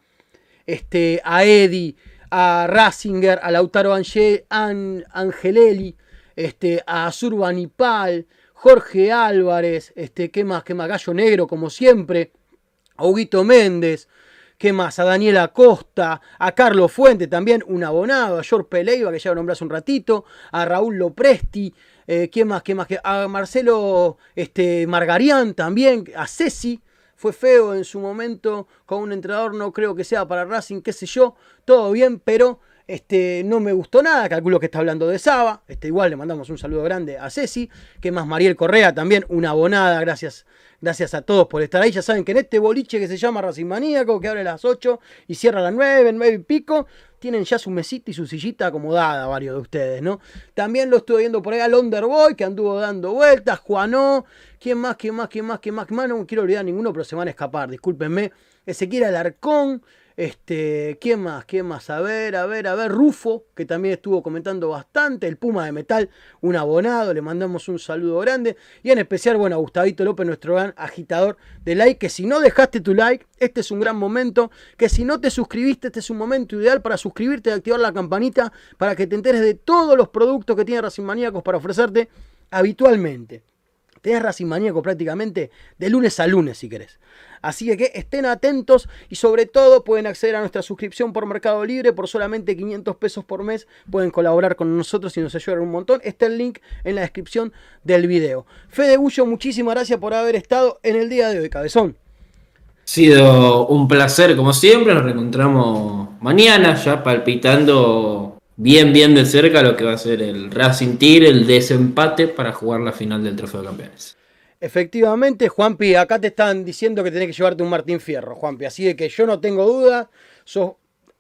este, a Eddie, a Ratzinger, a Lautaro Ange- An- Angelelli, este, a Surbanipal, Jorge Álvarez, este, ¿qué más? ¿Qué más? Gallo Negro, como siempre, a Huguito Méndez, ¿qué más? A Daniela Costa, a Carlos Fuente también, un abonado, a George Peleiva, que ya lo nombré hace un ratito, a Raúl Lopresti, eh, ¿qué más? ¿Qué más? ¿Qué- A Marcelo este, Margarián también, a Ceci, fue feo en su momento con un entrenador, no creo que sea para Racing, qué sé yo, todo bien, pero este, no me gustó nada, calculo que está hablando de Saba, este, igual le mandamos un saludo grande a Ceci, que más Mariel Correa también, una abonada, gracias, gracias a todos por estar ahí, ya saben que en este boliche que se llama Racing Maníaco, que abre a las 8 y cierra a las 9, 9 y pico, tienen ya su mesita y su sillita acomodada, varios de ustedes, ¿no? También lo estuve viendo por ahí al Underboy, que anduvo dando vueltas, Juanó, ¿quién más, quién más, quién más, quién más? ¿Quién más? No quiero olvidar a ninguno, pero se van a escapar, discúlpenme. Ezequiel Alarcón, este, ¿quién más? ¿Quién más? A ver, a ver, a ver, Rufo, que también estuvo comentando bastante, el Puma de Metal, un abonado, le mandamos un saludo grande, y en especial, bueno, a Gustavito López, nuestro gran agitador de like, que si no dejaste tu like, este es un gran momento, que si no te suscribiste, este es un momento ideal para suscribirte y activar la campanita para que te enteres de todos los productos que tiene Racing Maníacos para ofrecerte habitualmente. Tenés Racing Maníaco prácticamente de lunes a lunes, si querés. Así que, que estén atentos y sobre todo pueden acceder a nuestra suscripción por Mercado Libre por solamente 500 pesos por mes. Pueden colaborar con nosotros y nos ayudan un montón. Está el link en la descripción del video. Fede Bullo, muchísimas gracias por haber estado en el día de hoy, cabezón. Ha sido un placer como siempre. Nos reencontramos mañana ya palpitando bien, bien de cerca lo que va a ser el Racing Tigre, el desempate para jugar la final del Trofeo de Campeones. Efectivamente, Juanpi, acá te están diciendo que tenés que llevarte un Martín Fierro, Juanpi. Así que yo no tengo duda. Sos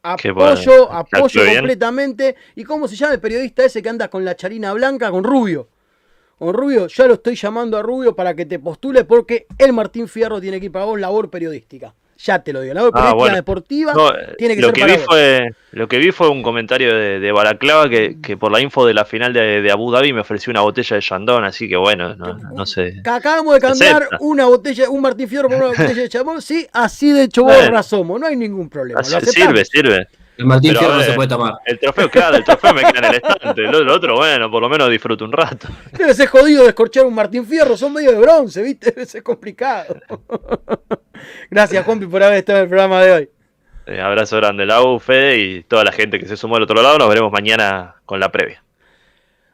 apoyo, apoyo completamente. ¿Y cómo se llama el periodista ese que anda con la charina blanca, con Rubio? Con Rubio, ya lo estoy llamando a Rubio para que te postule porque el Martín Fierro tiene que ir para vos labor periodística. Ya te lo digo, la ah, deportiva tiene que lo ser que para vi Fue, lo que vi fue un comentario de, de Balaclava que, que, por la info de la final de, de, Abu Dhabi me ofreció una botella de Chandon, así que bueno, no, no sé. Acabamos de cambiar una botella, un Martín Fierro por una botella de Chandon, sí, así de hecho bueno, somos, no hay ningún problema. sirve, sirve. El Martín Pero, Fierro no se puede tomar. El trofeo, claro, el trofeo me queda en el estante. El otro, bueno, por lo menos disfruto un rato. Debe ser jodido descorchar un Martín Fierro, son medio de bronce, ¿viste? Debe ser complicado. Gracias, Juanpi, por haber estado en el programa de hoy. Eh, abrazo grande, la UFE y toda la gente que se sumó al otro lado. Nos veremos mañana con la previa.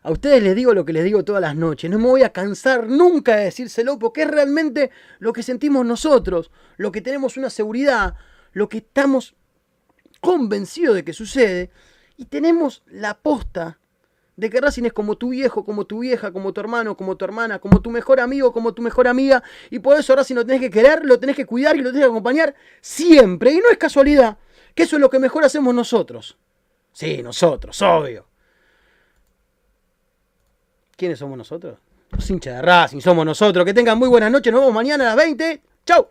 A ustedes les digo lo que les digo todas las noches. No me voy a cansar nunca de decírselo porque es realmente lo que sentimos nosotros, lo que tenemos una seguridad, lo que estamos convencidos de que sucede y tenemos la posta de que Racing es como tu viejo, como tu vieja, como tu hermano, como tu hermana, como tu mejor amigo, como tu mejor amiga. Y por eso Racing lo tenés que querer, lo tenés que cuidar y lo tenés que acompañar siempre. Y no es casualidad que eso es lo que mejor hacemos nosotros. Sí, nosotros, obvio. ¿Quiénes somos nosotros? Los hinchas de Racing, somos nosotros. Que tengan muy buenas noches. Nos vemos mañana a las 20. ¡Chao!